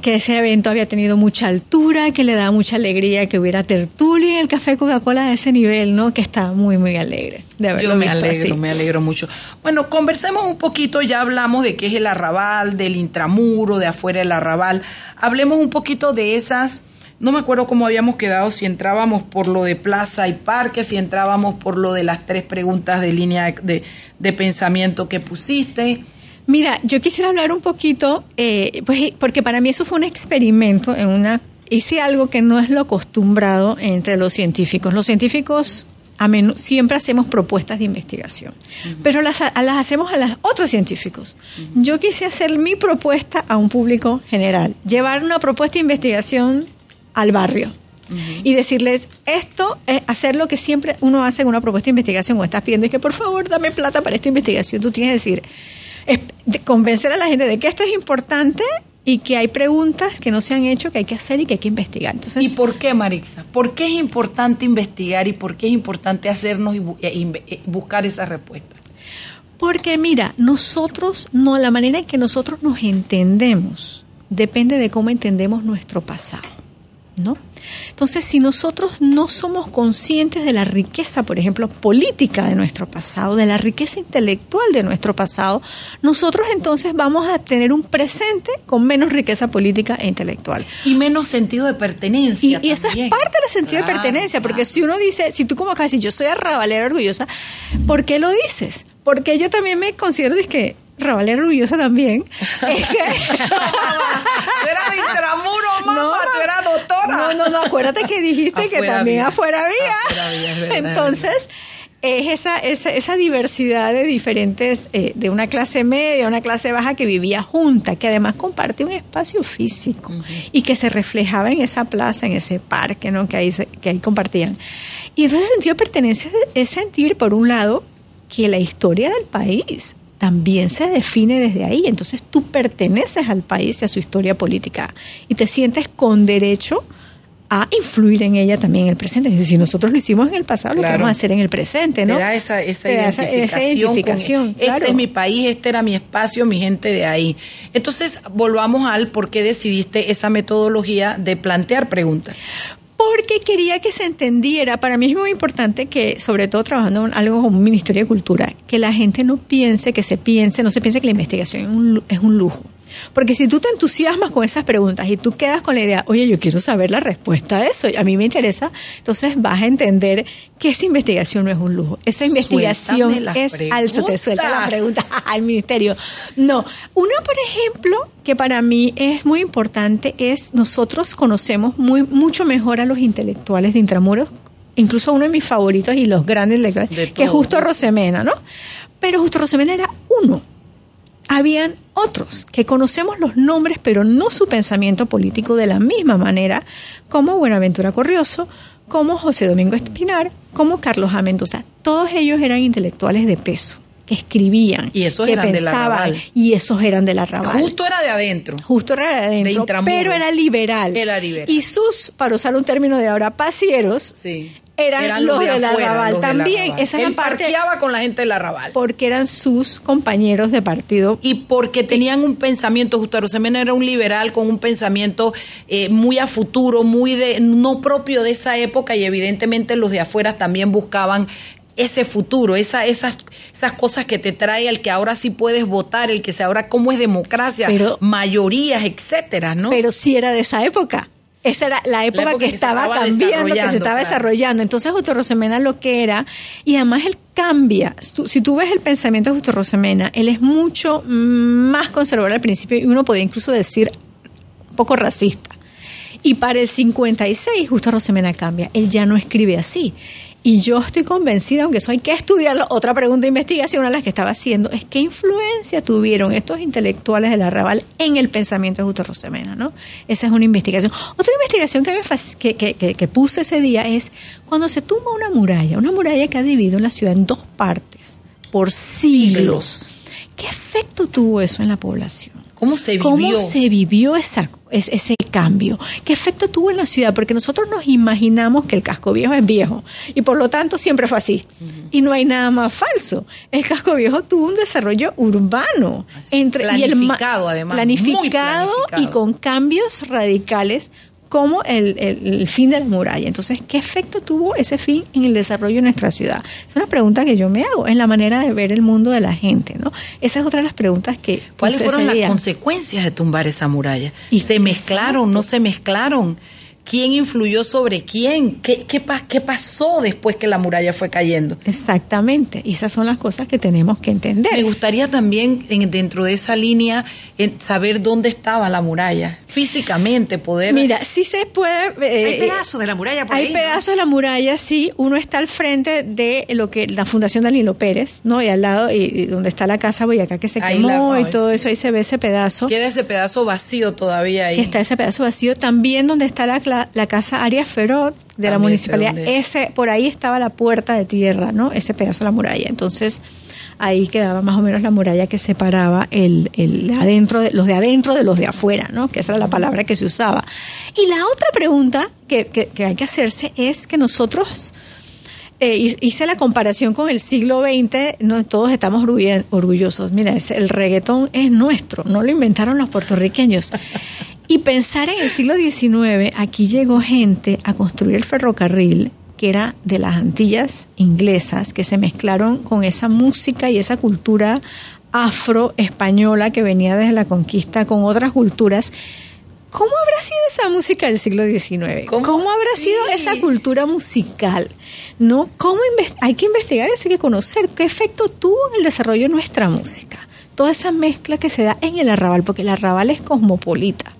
que ese evento había tenido mucha altura, que le daba mucha alegría que hubiera tertulia en el café Coca-Cola de ese nivel, ¿no? Que estaba muy muy alegre de haberlo Yo me visto alegro, así. me alegro mucho. Bueno, conversemos un poquito, ya hablamos de qué es el arrabal, del intramuro, de afuera del arrabal. Hablemos un poquito de esas, no me acuerdo cómo habíamos quedado, si entrábamos por lo de plaza y parque, si entrábamos por lo de las tres preguntas de línea de, de- de pensamiento que pusiste. Mira, yo quisiera hablar un poquito, eh, pues, porque para mí eso fue un experimento en una hice algo que no es lo acostumbrado entre los científicos. Los científicos a menudo, siempre hacemos propuestas de investigación, pero las, las hacemos a los otros científicos. Yo quise hacer mi propuesta a un público general, llevar una propuesta de investigación al barrio. Y decirles esto es hacer lo que siempre uno hace en una propuesta de investigación o estás pidiendo y que por favor dame plata para esta investigación. Tú tienes que decir es- de- convencer a la gente de que esto es importante y que hay preguntas que no se han hecho que hay que hacer y que hay que investigar. Entonces ¿Y por qué, Marixa? ¿Por qué es importante investigar y por qué es importante hacernos y bu- e e buscar esas respuestas? Porque mira, nosotros, no, la manera en que nosotros nos entendemos depende de cómo entendemos nuestro pasado, ¿no? Entonces, si nosotros no somos conscientes de la riqueza, por ejemplo, política de nuestro pasado, de la riqueza intelectual de nuestro pasado, nosotros entonces vamos a tener un presente con menos riqueza política e intelectual. Y menos sentido de pertenencia. Y, y eso es parte del sentido Claro, de pertenencia, porque si uno dice, si tú como casi yo soy arrabalera orgullosa, ¿por qué lo dices? Porque yo también me considero que rabalera orgullosa también. [laughs] es que Tú eras de intramuro, mamá, tú eras doctora. no, no, no, acuérdate que dijiste que también afuera había. Afuera Entonces, es esa, esa, esa diversidad de diferentes, eh, de una clase media, una clase baja que vivía junta, que además comparte un espacio físico y que se reflejaba en esa plaza, en ese parque, ¿no? Que ahí, se- que ahí compartían. Y entonces el sentido de pertenencia es sentir, por un lado, que la historia del país también se define desde ahí. Entonces tú perteneces al país y a su historia política y te sientes con derecho a influir en ella también en el presente. Es decir, si nosotros lo hicimos en el pasado, lo Claro. queremos hacer en el presente, ¿no? Te da esa, esa Te da esa- identificación. con, identificación, este claro. es mi país, este era mi espacio, mi gente de ahí. Entonces, volvamos al por qué decidiste esa metodología de plantear preguntas. Porque quería que se entendiera, para mí es muy importante que, sobre todo trabajando en algo como un Ministerio de Cultura, que la gente no piense, que se piense, no se piense que la investigación es un, lujo. Porque si tú te entusiasmas con esas preguntas y tú quedas con la idea, oye, yo quiero saber la respuesta a eso, a mí me interesa, entonces vas a entender que esa investigación no es un lujo. Esa investigación es alza, te suelta la preguntas. pregunta [laughs] al ministerio. No, una, por ejemplo, que para mí es muy importante es nosotros conocemos muy mucho mejor a los intelectuales de Intramuros, incluso uno de mis favoritos y los grandes De que es. Justo Rosemena, ¿no? Pero Justo Rosemena era uno. Habían otros que conocemos los nombres, pero no su pensamiento político de la misma manera, como Buenaventura Corrioso, como José Domingo Espinar, como Carlos A. Mendoza. Todos ellos eran intelectuales de peso, que escribían, Y esos que eran pensaban, y esos eran del arrabal. Justo era de adentro. Justo era de adentro, De pero era liberal. Era liberal. Y sus, para usar un término de ahora, pasieros, Sí. Eran, los, de del afuera, arrabal los también. arrabal. Esa era Él parte parqueaba con la gente del arrabal. porque eran sus compañeros de partido. Y porque tenían un pensamiento, Justo Arosemena era un liberal con un pensamiento eh, muy a futuro, muy de no propio de esa época y evidentemente los de afuera también buscaban ese futuro, esa, esas, esas cosas que te trae el que ahora sí puedes votar, el que se ahora cómo es democracia, Pero- mayorías, etcétera, ¿no? Pero sí era de esa época. Esa era la época, época que, estaba, estaba cambiando, que se estaba claro. desarrollando. Entonces, Justo Rosemena lo que era, y además él cambia. Si tú ves el pensamiento de Justo Rosemena, él es mucho más conservador al principio, y uno podría incluso decir un poco racista. Y para el 56, Justo Rosemena cambia. Él ya no escribe así. Y yo estoy convencida, aunque eso hay que estudiarlo, otra pregunta de investigación, una de las que estaba haciendo, es qué influencia tuvieron estos intelectuales del arrabal en el pensamiento de Justo Rosemena, ¿no? Esa es una investigación. Otra investigación que, me que, que- que puse ese día es cuando se tumba una muralla, una muralla que ha dividido la ciudad en dos partes por siglos. ¿Qué efecto tuvo eso en la población? ¿Cómo se vivió? ¿Cómo se vivió esa, es- ese cambio? ¿Qué efecto tuvo en la ciudad? Porque nosotros nos imaginamos que el casco viejo es viejo y por lo tanto siempre fue así. Y no hay nada más falso. El casco viejo tuvo un desarrollo urbano. Entre, y el Planificado, además, Planificado, planificado. y con cambios radicales como el, el- el fin de la muralla. Entonces, ¿qué efecto tuvo ese fin en el desarrollo de nuestra ciudad? Es una pregunta que yo me hago, en la manera de ver el mundo de la gente, ¿no? Esa es otra de las preguntas que... ¿Cuáles fueron las día. consecuencias de tumbar esa muralla? Y- ¿Se mezclaron? ¿No se mezclaron? ¿Quién influyó sobre quién? ¿Qué, qué, qué pasó después que la muralla fue cayendo? Exactamente, y esas son las cosas que tenemos que entender. Me gustaría también, en- dentro de esa línea, en saber dónde estaba la muralla. físicamente poder. Mira, sí se puede. eh, hay pedazos de la muralla por Hay ahí, pedazos de la muralla, sí. Uno está al frente de lo que la Fundación Danilo Pérez, ¿no? Y al lado, y, donde está la casa Boyacá que se quemó y todo eso, ahí se ve ese pedazo. Queda ese pedazo vacío todavía ahí. está ese pedazo vacío. También donde está la, la, casa Arias Ferot de la municipalidad, ese, por ahí estaba la puerta de tierra, ¿no? Ese pedazo de la muralla. Entonces ahí quedaba más o menos la muralla que separaba el, el adentro de, los de adentro de los de afuera, ¿no? Que esa era la palabra que se usaba. Y la otra pregunta que, que, hay que hacerse es que nosotros eh, hice la comparación con el siglo XX, no todos estamos orgullosos. Mira, el reggaetón es nuestro, no lo inventaron los puertorriqueños. Y pensar en el siglo XIX, aquí llegó gente a construir el ferrocarril que era de las Antillas inglesas, que se mezclaron con esa música y esa cultura afro-española que venía desde la conquista con otras culturas. ¿Cómo habrá sido esa música del siglo XIX? ¿Cómo, habrá sido esa cultura musical? ¿No? ¿Cómo hay que investigar eso, hay que conocer qué efecto tuvo en el desarrollo de nuestra música. Toda esa mezcla que se da en el arrabal, porque el arrabal es cosmopolita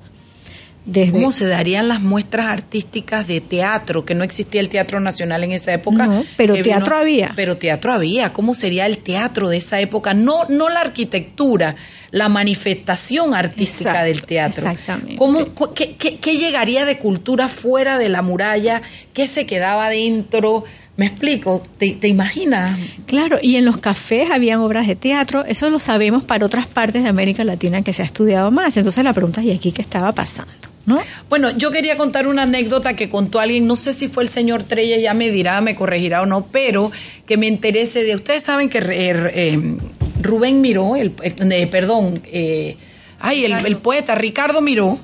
¿Cómo se darían las muestras artísticas de teatro? Que no existía el Teatro Nacional en esa época. No, pero teatro había. Pero teatro había. ¿Cómo sería el teatro de esa época? No, no la arquitectura, la manifestación artística del teatro. Exactamente. ¿Cómo, qué, qué, llegaría de cultura fuera de la muralla? ¿Qué se quedaba dentro? ¿Me explico? ¿Te, ¿Te, imaginas? Claro, y en los cafés habían obras de teatro, eso lo sabemos para otras partes de América Latina que se ha estudiado más. Entonces la pregunta es, ¿y aquí qué estaba pasando? ¿No? Bueno, yo quería contar una anécdota que contó alguien, no sé si fue el señor Trella, ya me dirá, me corregirá o no, pero que me interese de. Ustedes saben que eh, Rubén Miró, el, eh, perdón, eh, ay, el, poeta Ricardo Miró,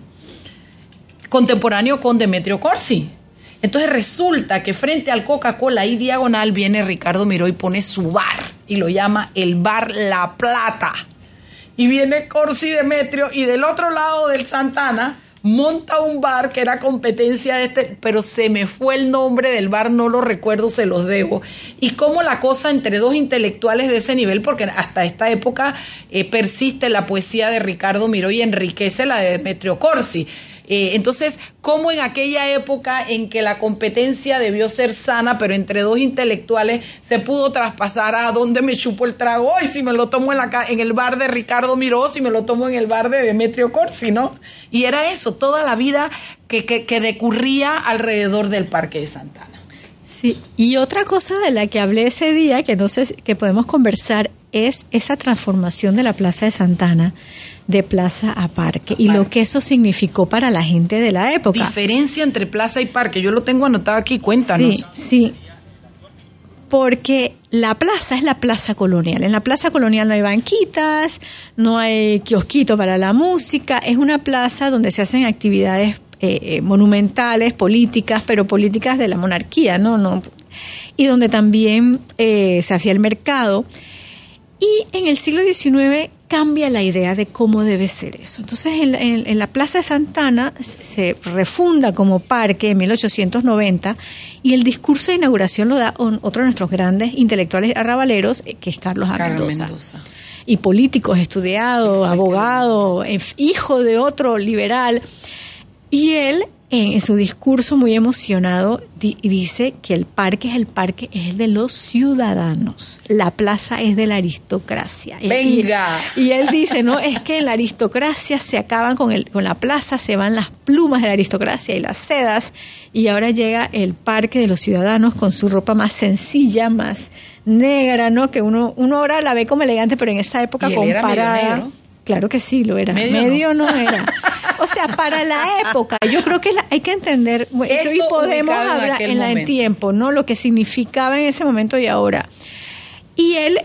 contemporáneo con Demetrio Corsi. Entonces resulta que frente al Coca-Cola y diagonal viene Ricardo Miró y pone su bar y lo llama el bar La Plata. Y viene Corsi Demetrio y del otro lado del Santana monta un bar que era competencia de este, pero se me fue el nombre del bar, no lo recuerdo, se los debo. Y cómo la cosa entre dos intelectuales de ese nivel, porque hasta esta época eh, persiste la poesía de Ricardo Miró y enriquece la de Demetrio Corsi. Eh, entonces, ¿cómo en aquella época en que la competencia debió ser sana, pero entre dos intelectuales se pudo traspasar a dónde me chupo el trago y si me lo tomo en, la, en el bar de Ricardo Miró, si me lo tomo en el bar de Demetrio Corsi, ¿no? Y era eso, toda la vida que, que, que decurría alrededor del Parque de Santana. Sí, y otra cosa de la que hablé ese día, que no sé que podemos conversar, es esa transformación de la Plaza de Santana de plaza a parque y lo que eso significó para la gente de la época. Diferencia entre plaza y parque, yo lo tengo anotado aquí, cuéntanos. Sí, sí. Porque la plaza es la plaza colonial. En la plaza colonial no hay banquitas, no hay kiosquito para la música, es una plaza donde se hacen actividades eh, eh, monumentales, políticas, pero políticas de la monarquía, ¿no? no y donde también eh, se hacía el mercado. Y en el siglo XIX cambia la idea de cómo debe ser eso. Entonces, en, la Plaza de Santana se refunda como parque en 1890 y el discurso de inauguración lo da otro de nuestros grandes intelectuales arrabaleros, eh, que es Carlos Mendoza. Y políticos estudiados, abogado, hijo de otro liberal. Y él en su discurso muy emocionado dice que el parque es el parque, es el de los ciudadanos. La plaza es de la aristocracia. Venga. Y, él dice, no, es que en la aristocracia se acaban con, el, con la plaza, se van las plumas de la aristocracia y las sedas, y ahora llega el parque de los ciudadanos con su ropa más sencilla, más negra, ¿no? Que uno, uno ahora la ve como elegante, pero en esa época comparada... Claro que sí, lo era. Medio, no. era. O sea, para la época, yo creo que hay que entender, eso y podemos hablar en, el tiempo, ¿no? Lo que significaba en ese momento y ahora. Y él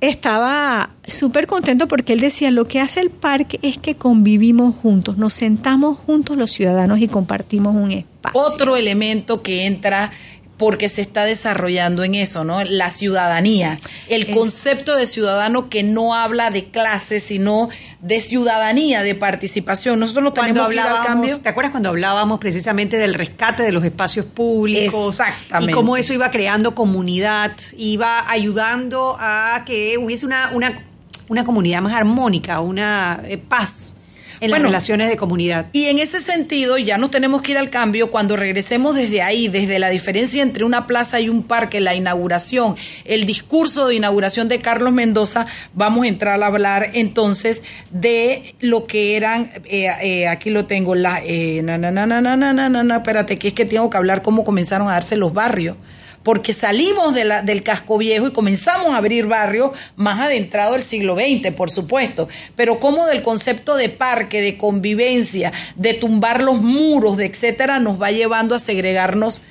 estaba súper contento porque él decía, lo que hace el parque es que convivimos juntos, nos sentamos juntos los ciudadanos y compartimos un espacio. Otro elemento que entra porque se está desarrollando en eso, ¿no? La ciudadanía, el concepto de ciudadano que no habla de clase, sino de ciudadanía, de participación. Nosotros no tenemos cuando hablábamos, cambio. ¿Te acuerdas cuando hablábamos precisamente del rescate de los espacios públicos? Exactamente. Y cómo eso iba creando comunidad, iba ayudando a que hubiese una, una, una comunidad más armónica, una eh, paz en relaciones de comunidad. Y en ese sentido, ya nos tenemos que ir al cambio cuando regresemos desde ahí, desde la diferencia entre una plaza y un parque, la inauguración, el discurso de inauguración de Carlos Mendoza, vamos a entrar a hablar entonces de lo que eran, eh, eh, aquí lo tengo, la, eh, na, na, na, na, na, na, na, espérate, que es que tengo que hablar cómo comenzaron a darse los barrios porque salimos del casco viejo y comenzamos a abrir barrios más adentrado del siglo XX, por supuesto, pero como del concepto de parque, de convivencia, de tumbar los muros, de etcétera, nos va llevando a segregarnos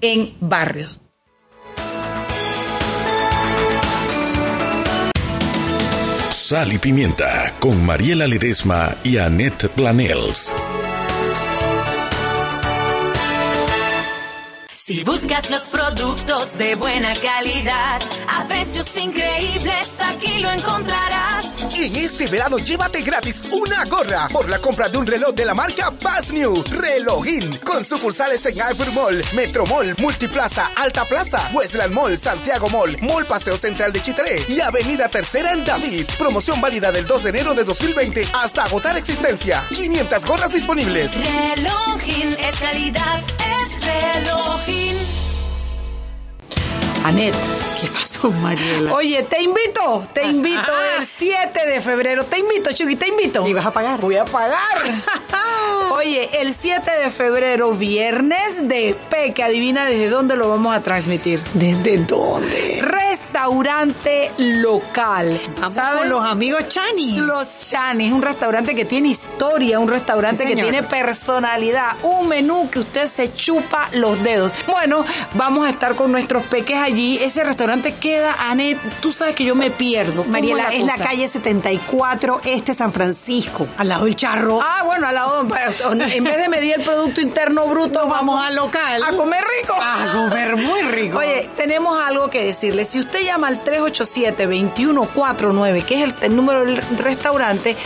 en barrios. Sal y Pimienta con Mariela Ledesma y Annette Planels. Si buscas los productos de buena calidad a precios increíbles, aquí lo encontrarás. En este verano llévate gratis una gorra por la compra de un reloj de la marca Bass New Relogin con sucursales en Ivory Mall, Metro Mall, Multiplaza, Alta Plaza, Westland Mall, Santiago Mall, Mall Paseo Central de Chitré y Avenida Tercera en David. Promoción válida del 2 de enero de 2020 hasta agotar existencia. 500 gorras disponibles. Relogin es calidad, es relojin. Anet. ¿Qué pasó, Mariela? Oye, te invito, te invito Ah. el 7 de febrero. Te invito, Chucky, te invito. ¿Y vas a pagar? Voy a pagar. [laughs] Oye, el 7 de febrero, viernes de Peque, adivina desde dónde lo vamos a transmitir. ¿Desde dónde? Restaurante local. Vamos ¿Sabes? con los amigos Chanis. Los Chanis, un restaurante que tiene historia, un restaurante Sí, que tiene personalidad, un menú que usted se chupa los dedos. Bueno, vamos a estar con nuestros peques allí. Ese restaurante queda, Anet, tú sabes que yo me pierdo. ¿Cómo Mariela, es la calle 74, este San Francisco, al lado del charro. Ah, bueno, al lado, en vez de medir el Producto Interno Bruto, Nos vamos al local. A comer rico. A comer muy rico. Oye, tenemos algo que decirle. Si usted llama al 387-2149, que es el, el número del restaurante,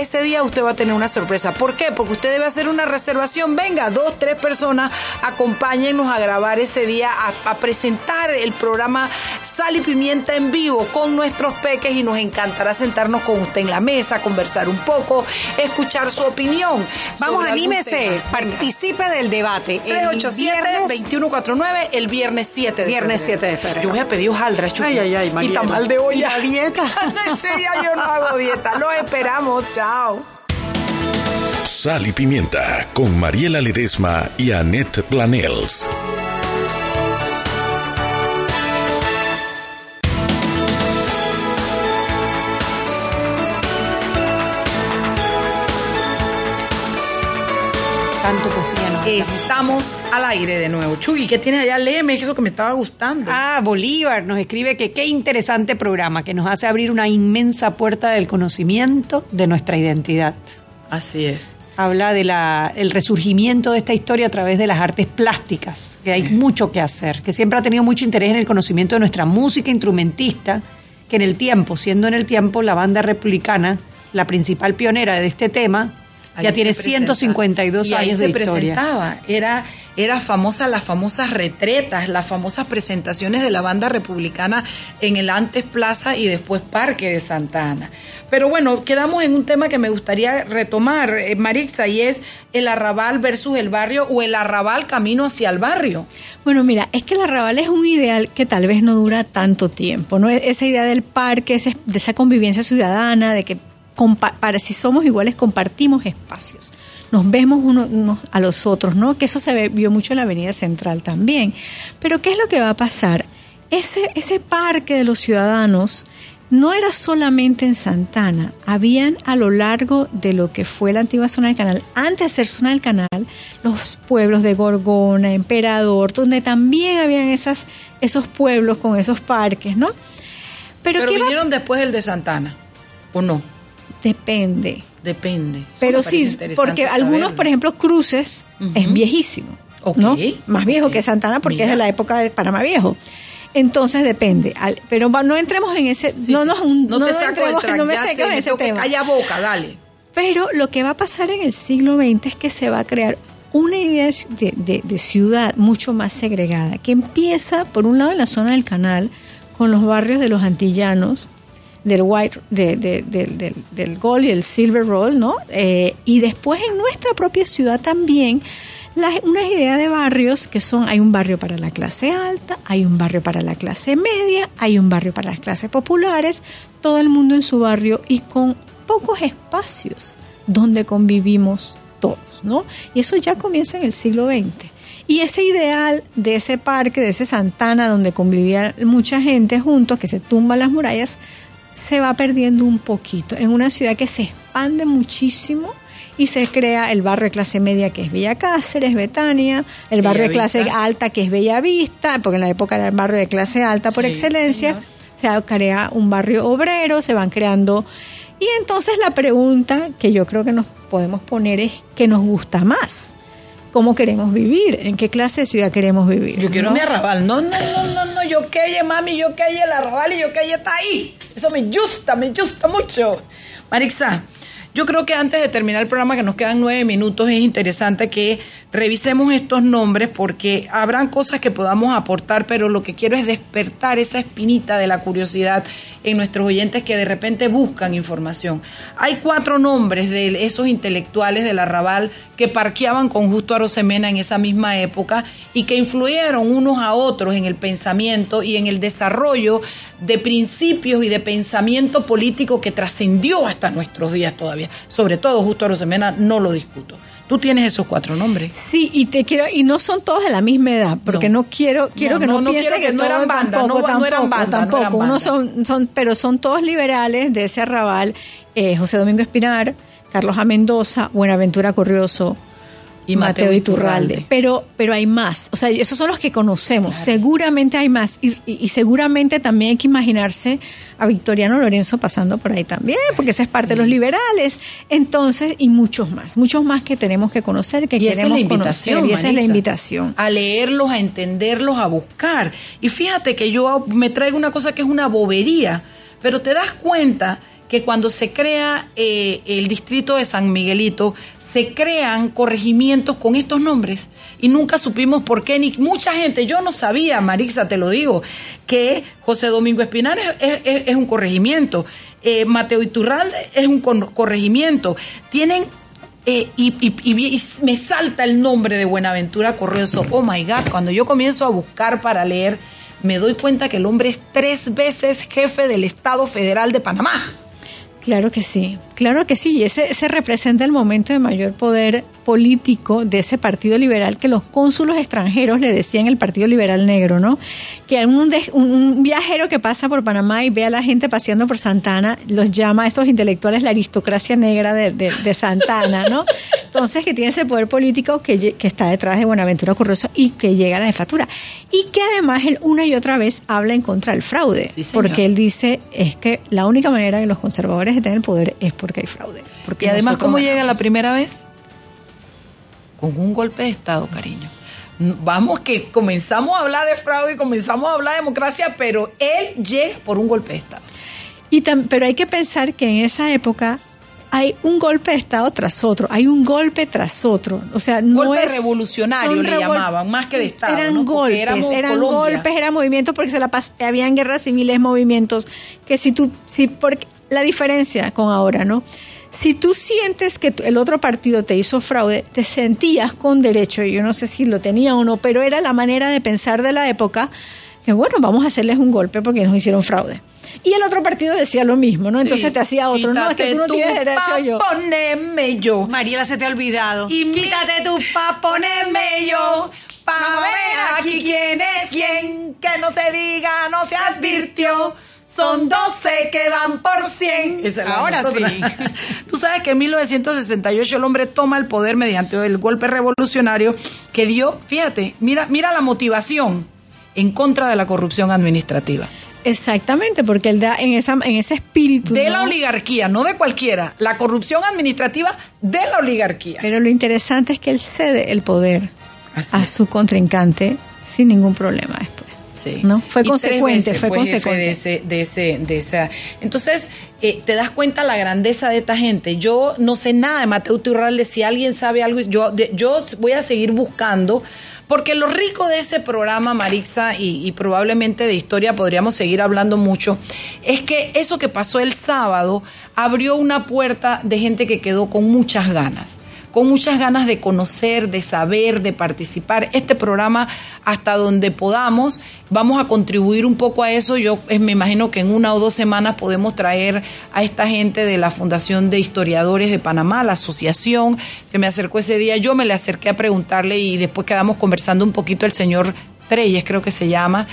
ese día usted va a tener una sorpresa. ¿Por qué? Porque usted debe hacer una reservación. Venga, dos, tres personas, acompáñennos a grabar ese día, a, a presentar el programa Sal y Pimienta en vivo con nuestros peques y nos encantará sentarnos con usted en la mesa, conversar un poco, escuchar su opinión. Vamos, anímese, participe del debate. El viernes- 387-2149, el viernes 7 de Viernes febrero. 7 de febrero. Yo voy a pedir hojaldras. Ay, ay, ay, Y Mariela. tamal de olla. ¿Y la dieta? [laughs] Ese día yo no hago dieta. Los esperamos. Chao. Sal y Pimienta con Mariela Ledesma y Annette Planels. Tanto. Estamos al aire de nuevo. Chuy, ¿qué tienes allá? Léeme, es eso que me estaba gustando. Ah, Bolívar nos escribe que qué interesante programa que nos hace abrir una inmensa puerta del conocimiento de nuestra identidad. Así es. Habla de la, el resurgimiento de esta historia a través de las artes plásticas, que hay mucho que hacer, que siempre ha tenido mucho interés en el conocimiento de nuestra música instrumentista, que en el tiempo, siendo en el tiempo la banda republicana, la principal pionera de este tema, ya se tiene presenta. 152 y ahí años se de historia. presentaba. Era, era famosa las famosas retretas, las famosas presentaciones de la banda republicana en el antes Plaza y después Parque de Santa Ana. Pero bueno, quedamos en un tema que me gustaría retomar, eh, Marixa, y es el arrabal versus el barrio o el arrabal camino hacia el barrio. Bueno, mira, es que el arrabal es un ideal que tal vez no dura tanto tiempo, ¿no? Esa idea del parque, ese- de esa convivencia ciudadana, de que para si somos iguales compartimos espacios. Nos vemos unos, a los otros, ¿no? Que eso se vio mucho en la Avenida Central también. Pero ¿qué es lo que va a pasar? Ese, ese parque de los ciudadanos no era solamente en Santana, habían a lo largo de lo que fue la antigua zona del canal, antes de ser zona del canal, los pueblos de Gorgona, Emperador, donde también habían esas, esos pueblos con esos parques, ¿no? Pero, Pero ¿qué va- vinieron después del de Santana, ¿o no? Depende. Depende. Eso Pero sí, porque algunos, por ejemplo, Cruces es viejísimo, Ok. ¿no? Más viejo que Santana porque es de la época de Panamá Viejo. Entonces depende, pero no entremos en ese, Sí, no sí, no, no te saco entremos- el [laughs] no me sé, en ese tema. calla boca, dale. Pero lo que va a pasar en el siglo XX es que se va a crear una idea de, de- de ciudad mucho más segregada, que empieza, por un lado, en la zona del canal, con los barrios de los antillanos, del white, de- de- del- del- gold y el silver roll, ¿no? Eh, y después en nuestra propia ciudad también unas ideas de barrios que son, hay un barrio para la clase alta, hay un barrio para la clase media, hay un barrio para las clases populares, todo el mundo en su barrio y con pocos espacios donde convivimos todos, ¿no? Y eso ya comienza en el siglo XX. Y ese ideal de ese parque, de ese Santana, donde convivía mucha gente juntos, que se tumban las murallas, se va perdiendo un poquito. En una ciudad que se expande muchísimo y se crea el barrio de clase media que es Villa Cáceres, Betania, el barrio de clase alta que es Bella Vista, porque en la época era el barrio de clase alta por Sí, excelencia. Se crea un barrio obrero, se van creando. Y entonces la pregunta que yo creo que nos podemos poner es: ¿qué nos gusta más? ¿Cómo queremos vivir? ¿En qué clase de ciudad queremos vivir? Yo quiero ¿no? mi arrabal. No, no, no, no, no. Yo que mami, yo que el arrabal y yo que está ahí. Eso me gusta, me gusta mucho. Marixa, yo creo que antes de terminar el programa, que nos quedan nueve minutos, es interesante que revisemos estos nombres porque habrán cosas que podamos aportar, pero lo que quiero es despertar esa espinita de la curiosidad en nuestros oyentes que de repente buscan información. Hay cuatro nombres de esos intelectuales del arrabal que parqueaban con Justo Arosemena en esa misma época y que influyeron unos a otros en el pensamiento y en el desarrollo de principios y de pensamiento político que trascendió hasta nuestros días todavía. Sobre todo Justo Arosemena, no lo discuto. Tú tienes esos cuatro nombres. Sí, y te quiero y no son todos de la misma edad, porque no, quiero quiero No, que no, no, piense que, que no eran banda, tampoco, no- tampoco, eran banda, no tampoco. eran son son pero son todos liberales de ese arrabal, eh, José Domingo Espinar, Carlos A. Mendoza, Buenaventura Corrioso Y Mateo Iturralde. Pero pero hay más, o sea, esos son los que conocemos. Seguramente hay más y, y- y seguramente también hay que imaginarse a Victoriano Lorenzo pasando por ahí también, porque ese es parte de los liberales. Entonces, y muchos más, muchos más que tenemos que conocer, que Y esa es queremos la invitación. conocer, y esa es la invitación. A leerlos, a entenderlos, a buscar. Y fíjate que yo me traigo una cosa que es una bobería, pero te das cuenta que cuando se crea eh, el distrito de San Miguelito, se crean corregimientos con estos nombres y nunca supimos por qué, ni mucha gente, yo no sabía, Marixa, te lo digo, que José Domingo Espinar es, un corregimiento, eh, Mateo Iturralde es un corregimiento, tienen eh, y, y- y y me salta el nombre de Buenaventura Corrioso. Oh my God, cuando yo comienzo a buscar para leer, me doy cuenta que el hombre es tres veces jefe del Estado Federal de Panamá. Claro que sí, claro que sí. Y ese, ese representa el momento de mayor poder político de ese Partido Liberal que los cónsulos extranjeros le decían el Partido Liberal Negro, ¿no? Que un, de- un- un viajero que pasa por Panamá y ve a la gente paseando por Santana, los llama a estos intelectuales la aristocracia negra de, de- de Santana, ¿no? Entonces, que tiene ese poder político que, que está detrás de Buenaventura Curioso y que llega a la jefatura. Y que además él una y otra vez habla en contra del fraude. porque él dice es que la única manera de los conservadores de tener el poder es porque hay fraude. Porque Y además, ¿cómo llega la primera vez? Con un golpe de Estado, cariño. Vamos que comenzamos a hablar de fraude y comenzamos a hablar de democracia, pero él llega por un golpe de Estado. Y tam- pero hay que pensar que en esa época hay un golpe de Estado tras otro, hay un golpe tras otro. O sea, no Golpe es- revolucionario le llamaban, más que de Estado. Eran golpes, eran Colombia. golpes, eran movimientos porque se la habían guerras civiles, movimientos que si tú, si porque la diferencia con ahora, ¿no? Si tú sientes que el otro partido te hizo fraude, te sentías con derecho, y yo no sé si lo tenía o no, pero era la manera de pensar de la época, que bueno, vamos a hacerles un golpe porque nos hicieron fraude. Y el otro partido decía lo mismo, ¿no? Entonces Sí. te hacía otro, no, es que tú no tienes derecho pa' yo. Ponerme yo. Mariela, se te ha olvidado. Y Quítate tu pa' ponerme yo. Pa' ver aquí quién es quién. Que no se diga, no se advirtió. Son 12 que van por 100. Esa es la Ahora nosotras. sí. [laughs] Tú sabes que en 1968 el hombre toma el poder mediante el golpe revolucionario que dio, fíjate, mira, mira la motivación en contra de la corrupción administrativa. Exactamente, porque él da en, esa, en ese espíritu. De ¿no? la oligarquía, no de cualquiera. La corrupción administrativa de la oligarquía. Pero lo interesante es que él cede el poder Así a su contrincante sin ningún problema después. Sí. ¿No? Fue Y consecuente, fue, consecuente. De ese, de ese, de esa. Entonces, eh, te das cuenta la grandeza de esta gente. Yo no sé nada de Mateo Turralde. Si alguien sabe algo, yo, de- yo voy a seguir buscando Porque lo rico de ese programa, Marixa, y, y probablemente de historia podríamos seguir hablando mucho, es que eso que pasó el sábado abrió una puerta de gente que quedó con muchas ganas con muchas ganas de conocer, de saber, de participar. Este programa, hasta donde podamos, vamos a contribuir un poco a eso. Yo eh, me imagino que en una o dos semanas podemos traer a esta gente de la Fundación de Historiadores de Panamá, la asociación. Se me acercó ese día, yo me le acerqué a preguntarle y después quedamos conversando un poquito el señor Treyes, creo que se llama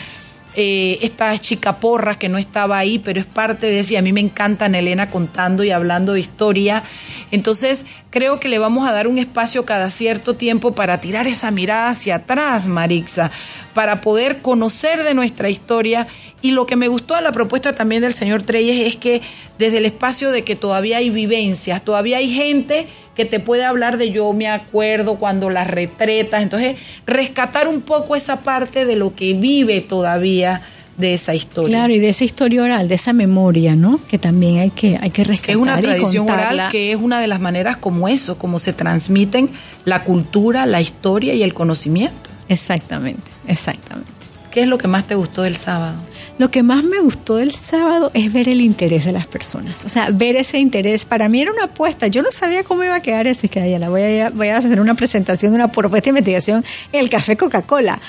eh, esta chica porra que no estaba ahí, pero es parte de eso y a mí me encanta Elena contando y hablando de historia. Entonces, creo que le vamos a dar un espacio cada cierto tiempo para tirar esa mirada hacia atrás, Marixa, para poder conocer de nuestra historia. Y lo que me gustó de la propuesta también del señor Treyes es que desde el espacio de que todavía hay vivencias, todavía hay gente que te puede hablar de yo me acuerdo cuando las retretas, entonces rescatar un poco esa parte de lo que vive todavía de esa historia. Claro, y de esa historia oral, de esa memoria, ¿no? Que también hay que, hay que rescatar. Es una tradición oral que es una de las maneras como eso, como se transmiten la cultura, la historia y el conocimiento. Exactamente, exactamente. ¿Qué es lo que más te gustó del sábado? Lo que más me gustó del sábado es ver el interés de las personas. O sea, ver ese interés. Para mí era una apuesta. Yo no sabía cómo iba a quedar eso. Y que ya la voy a, voy a hacer una presentación de una propuesta de investigación en el Café Coca-Cola.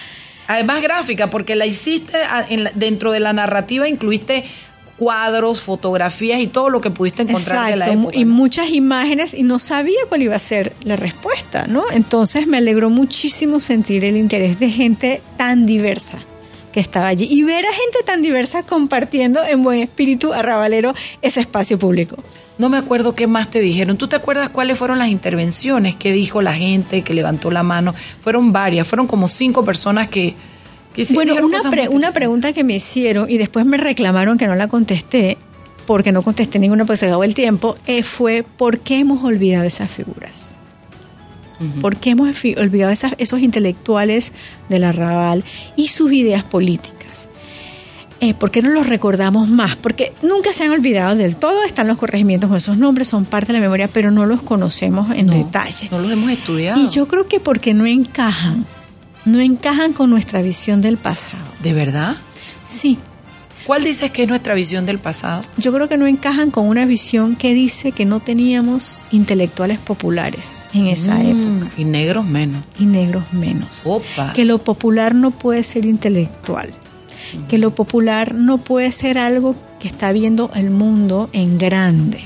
Además gráfica, porque la hiciste dentro de la narrativa, incluiste cuadros, fotografías y todo lo que pudiste encontrar de la época. Y muchas imágenes y no sabía cuál iba a ser la respuesta, ¿no? Entonces me alegró muchísimo sentir el interés de gente tan diversa que estaba allí y ver a gente tan diversa compartiendo en buen espíritu arrabalero ese espacio público. No me acuerdo qué más te dijeron. ¿Tú te acuerdas cuáles fueron las intervenciones que dijo la gente que levantó la mano? Fueron varias, fueron como cinco personas que... bueno, una, una pregunta que me hicieron y después me reclamaron que no la contesté porque no contesté ninguna pues se acabó el tiempo, eh, fue ¿por qué hemos olvidado esas figuras? ¿Por qué hemos olvidado esos intelectuales del arrabal y sus ideas políticas? Eh, ¿Por qué no los recordamos más? Porque nunca se han olvidado del todo, están los corregimientos con esos nombres, son parte de la memoria, pero no los conocemos en detalle. No los hemos estudiado. Y yo creo que porque no encajan, no encajan con nuestra visión del pasado. ¿De verdad? Sí, ¿Cuál dices que es nuestra visión del pasado? Yo creo que no encajan con una visión que dice que no teníamos intelectuales populares en esa mm, época. Y negros menos. Y negros menos. Que lo popular no puede ser intelectual. Que lo popular no puede ser algo que está viendo el mundo en grande.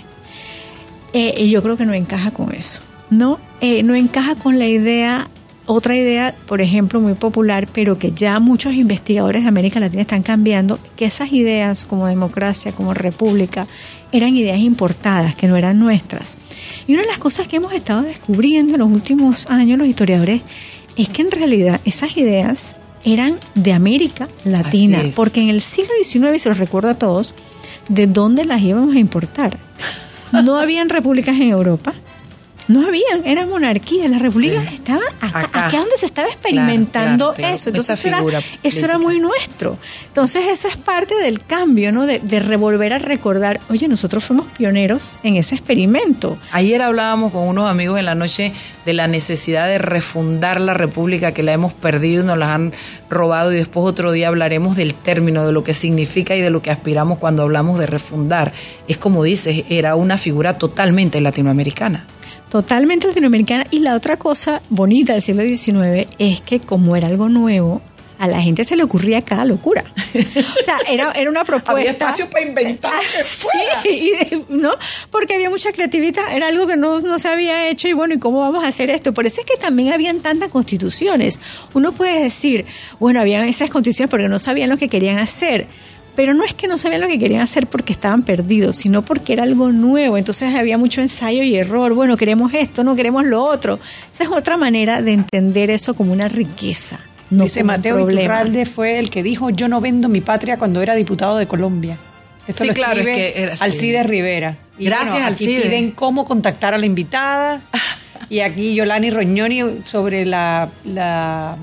Eh, y yo creo que no encaja con eso. No, eh, no encaja con la idea otra idea, por ejemplo, muy popular, pero que ya muchos investigadores de América Latina están cambiando, que esas ideas como democracia, como república, eran ideas importadas, que no eran nuestras. Y una de las cosas que hemos estado descubriendo en los últimos años los historiadores es que en realidad esas ideas eran de América Latina, porque en el siglo XIX, y se los recuerdo a todos, ¿de dónde las íbamos a importar? [laughs] No habían repúblicas en Europa, no habían, eran monarquías, las repúblicas estaban acá, acá donde se estaba experimentando eso. Entonces eso era, muy nuestro. Entonces eso es parte del cambio, ¿no? De, de, revolver a recordar, oye, nosotros fuimos pioneros en ese experimento. Ayer hablábamos con unos amigos en la noche de la necesidad de refundar la república que la hemos perdido y nos la han robado y después otro día hablaremos del término, de lo que significa y de lo que aspiramos cuando hablamos de refundar. Es como dices, era una figura totalmente latinoamericana totalmente latinoamericana. Y la otra cosa bonita del siglo XIX es que como era algo nuevo, a la gente se le ocurría cada locura. [laughs] O sea, era, era una propuesta. Había espacio para inventar. sí, ¿no? Porque había mucha creatividad, era algo que no, no, se había hecho y bueno, ¿y cómo vamos a hacer esto? Por eso es que también habían tantas constituciones. Uno puede decir, bueno, habían esas constituciones porque no sabían lo que querían hacer pero no es que no sabían lo que querían hacer porque estaban perdidos, sino porque era algo nuevo. Entonces había mucho ensayo y error. Bueno, queremos esto, no queremos lo otro. Esa es otra manera de entender eso como una riqueza. No Dice Mateo Iturralde fue el que dijo yo no vendo mi patria cuando era diputado de Colombia. Esto sí, claro, es que era Alcides Rivera. Gracias, bueno, aquí piden cómo contactar a la invitada. [laughs] y aquí Yolani Roñoni sobre la, la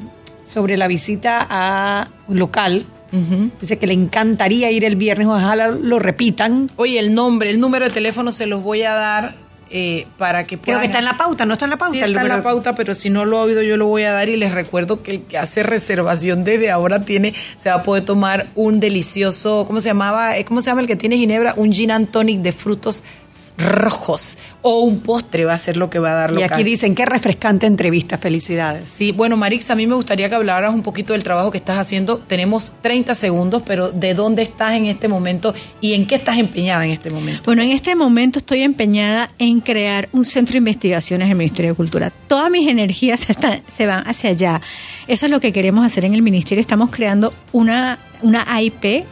sobre la visita a local Dice que le encantaría ir el viernes, ojalá lo repitan. Oye, el nombre, el número de teléfono se los voy a dar eh, para que Creo puedan... que está en la pauta, no está en la pauta. Sí, el está en la número- pauta, pero si no lo ha oído yo lo voy a dar y les recuerdo que el que hace reservación desde ahora tiene, se va a poder tomar un delicioso, ¿cómo se llamaba? Eh, ¿Cómo se llama el que tiene Ginebra? Un gin and tonic de frutos rojos o un postre va a ser lo que va a dar Y local. aquí dicen, qué refrescante entrevista, felicidades. Sí, bueno, Marix, a mí me gustaría que hablaras un poquito del trabajo que estás haciendo. Tenemos 30 segundos, pero ¿de dónde estás en este momento y en qué estás empeñada en este momento? Bueno, en este momento estoy empeñada en crear un centro de investigaciones en el Ministerio de Cultura. Todas mis energías [laughs] están- se van hacia allá. Eso es lo que queremos hacer en el Ministerio. Estamos creando una, una AIP,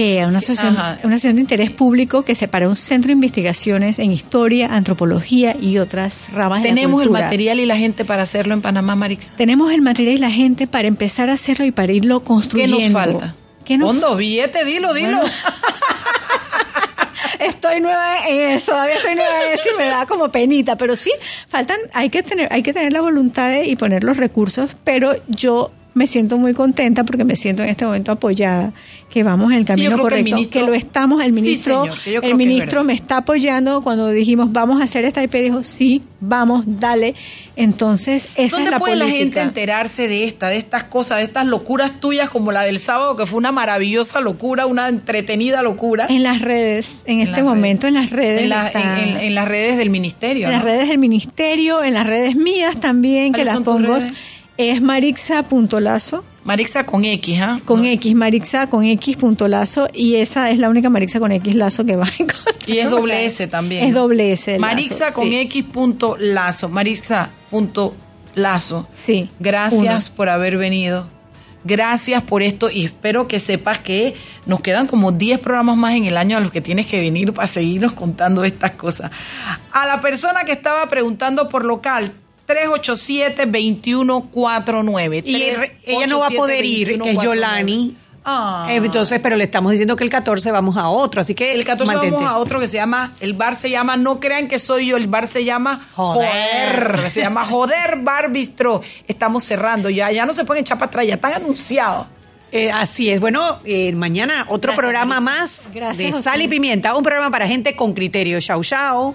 eh, una, asociación, Ajá. una asociación de interés público que separa un centro de investigaciones en historia, antropología y otras ramas de la Tenemos el material y la gente para hacerlo en Panamá, Marix. Tenemos el material y la gente para empezar a hacerlo y para irlo ¿Qué construyendo. nos falta? ¿Qué nos Fondo, billete, dilo, dilo. Bueno. [laughs] Estoy nueva en eso, todavía estoy nueva en eso y me da como penita, pero sí, faltan, hay que tener, hay que tener la voluntad de, y poner los recursos, pero yo me siento muy contenta porque me siento en este momento apoyada, que vamos en el Sí, camino que el correcto, que, ministro- lo estamos, el Sí, ministro, señor, el ministro me está apoyando cuando dijimos vamos a hacer esta IP, dijo sí, vamos, dale, entonces esa ¿Dónde es la puede la gente política. enterarse de esta, de estas cosas, de estas locuras tuyas como la del sábado, que fue una maravillosa locura, una entretenida locura? En las redes, en, este momento en las redes. En, la- está- en- en- en las redes del ministerio. En las redes del ministerio, en las redes mías también, que ¿Cuáles las pongo. redes? Es marixa.lazo. Marixa con X, ¿ah? Con X, Marixa con X punto lazo. Y esa es la única Marixa con X lazo que va a encontrar. Y es doble [laughs] S también. Es doble S. Marixa lazo, con sí. X punto lazo. Marixa punto lazo. Sí. Gracias por haber venido. Gracias por esto y espero que sepas que nos quedan como 10 programas más en el año a los que tienes que venir para seguirnos contando estas cosas. A la persona que estaba preguntando por local, 387-2149. Y ella no va a poder ir, que es Yolani. Ah. Entonces, pero le estamos diciendo que el 14 vamos a otro, así que El 14 mantente. vamos a otro que se llama, el bar se llama, no crean que soy yo, el bar se llama Joder. Joder. Se llama Joder Bar Bistro. Estamos cerrando ya, ya no se pueden echar para atrás, ya están anunciados. Eh, así es. Bueno, eh, mañana otro Gracias, programa Marisa. más Gracias de Sal y. Pimienta, un programa para gente con criterio. Chau, chau.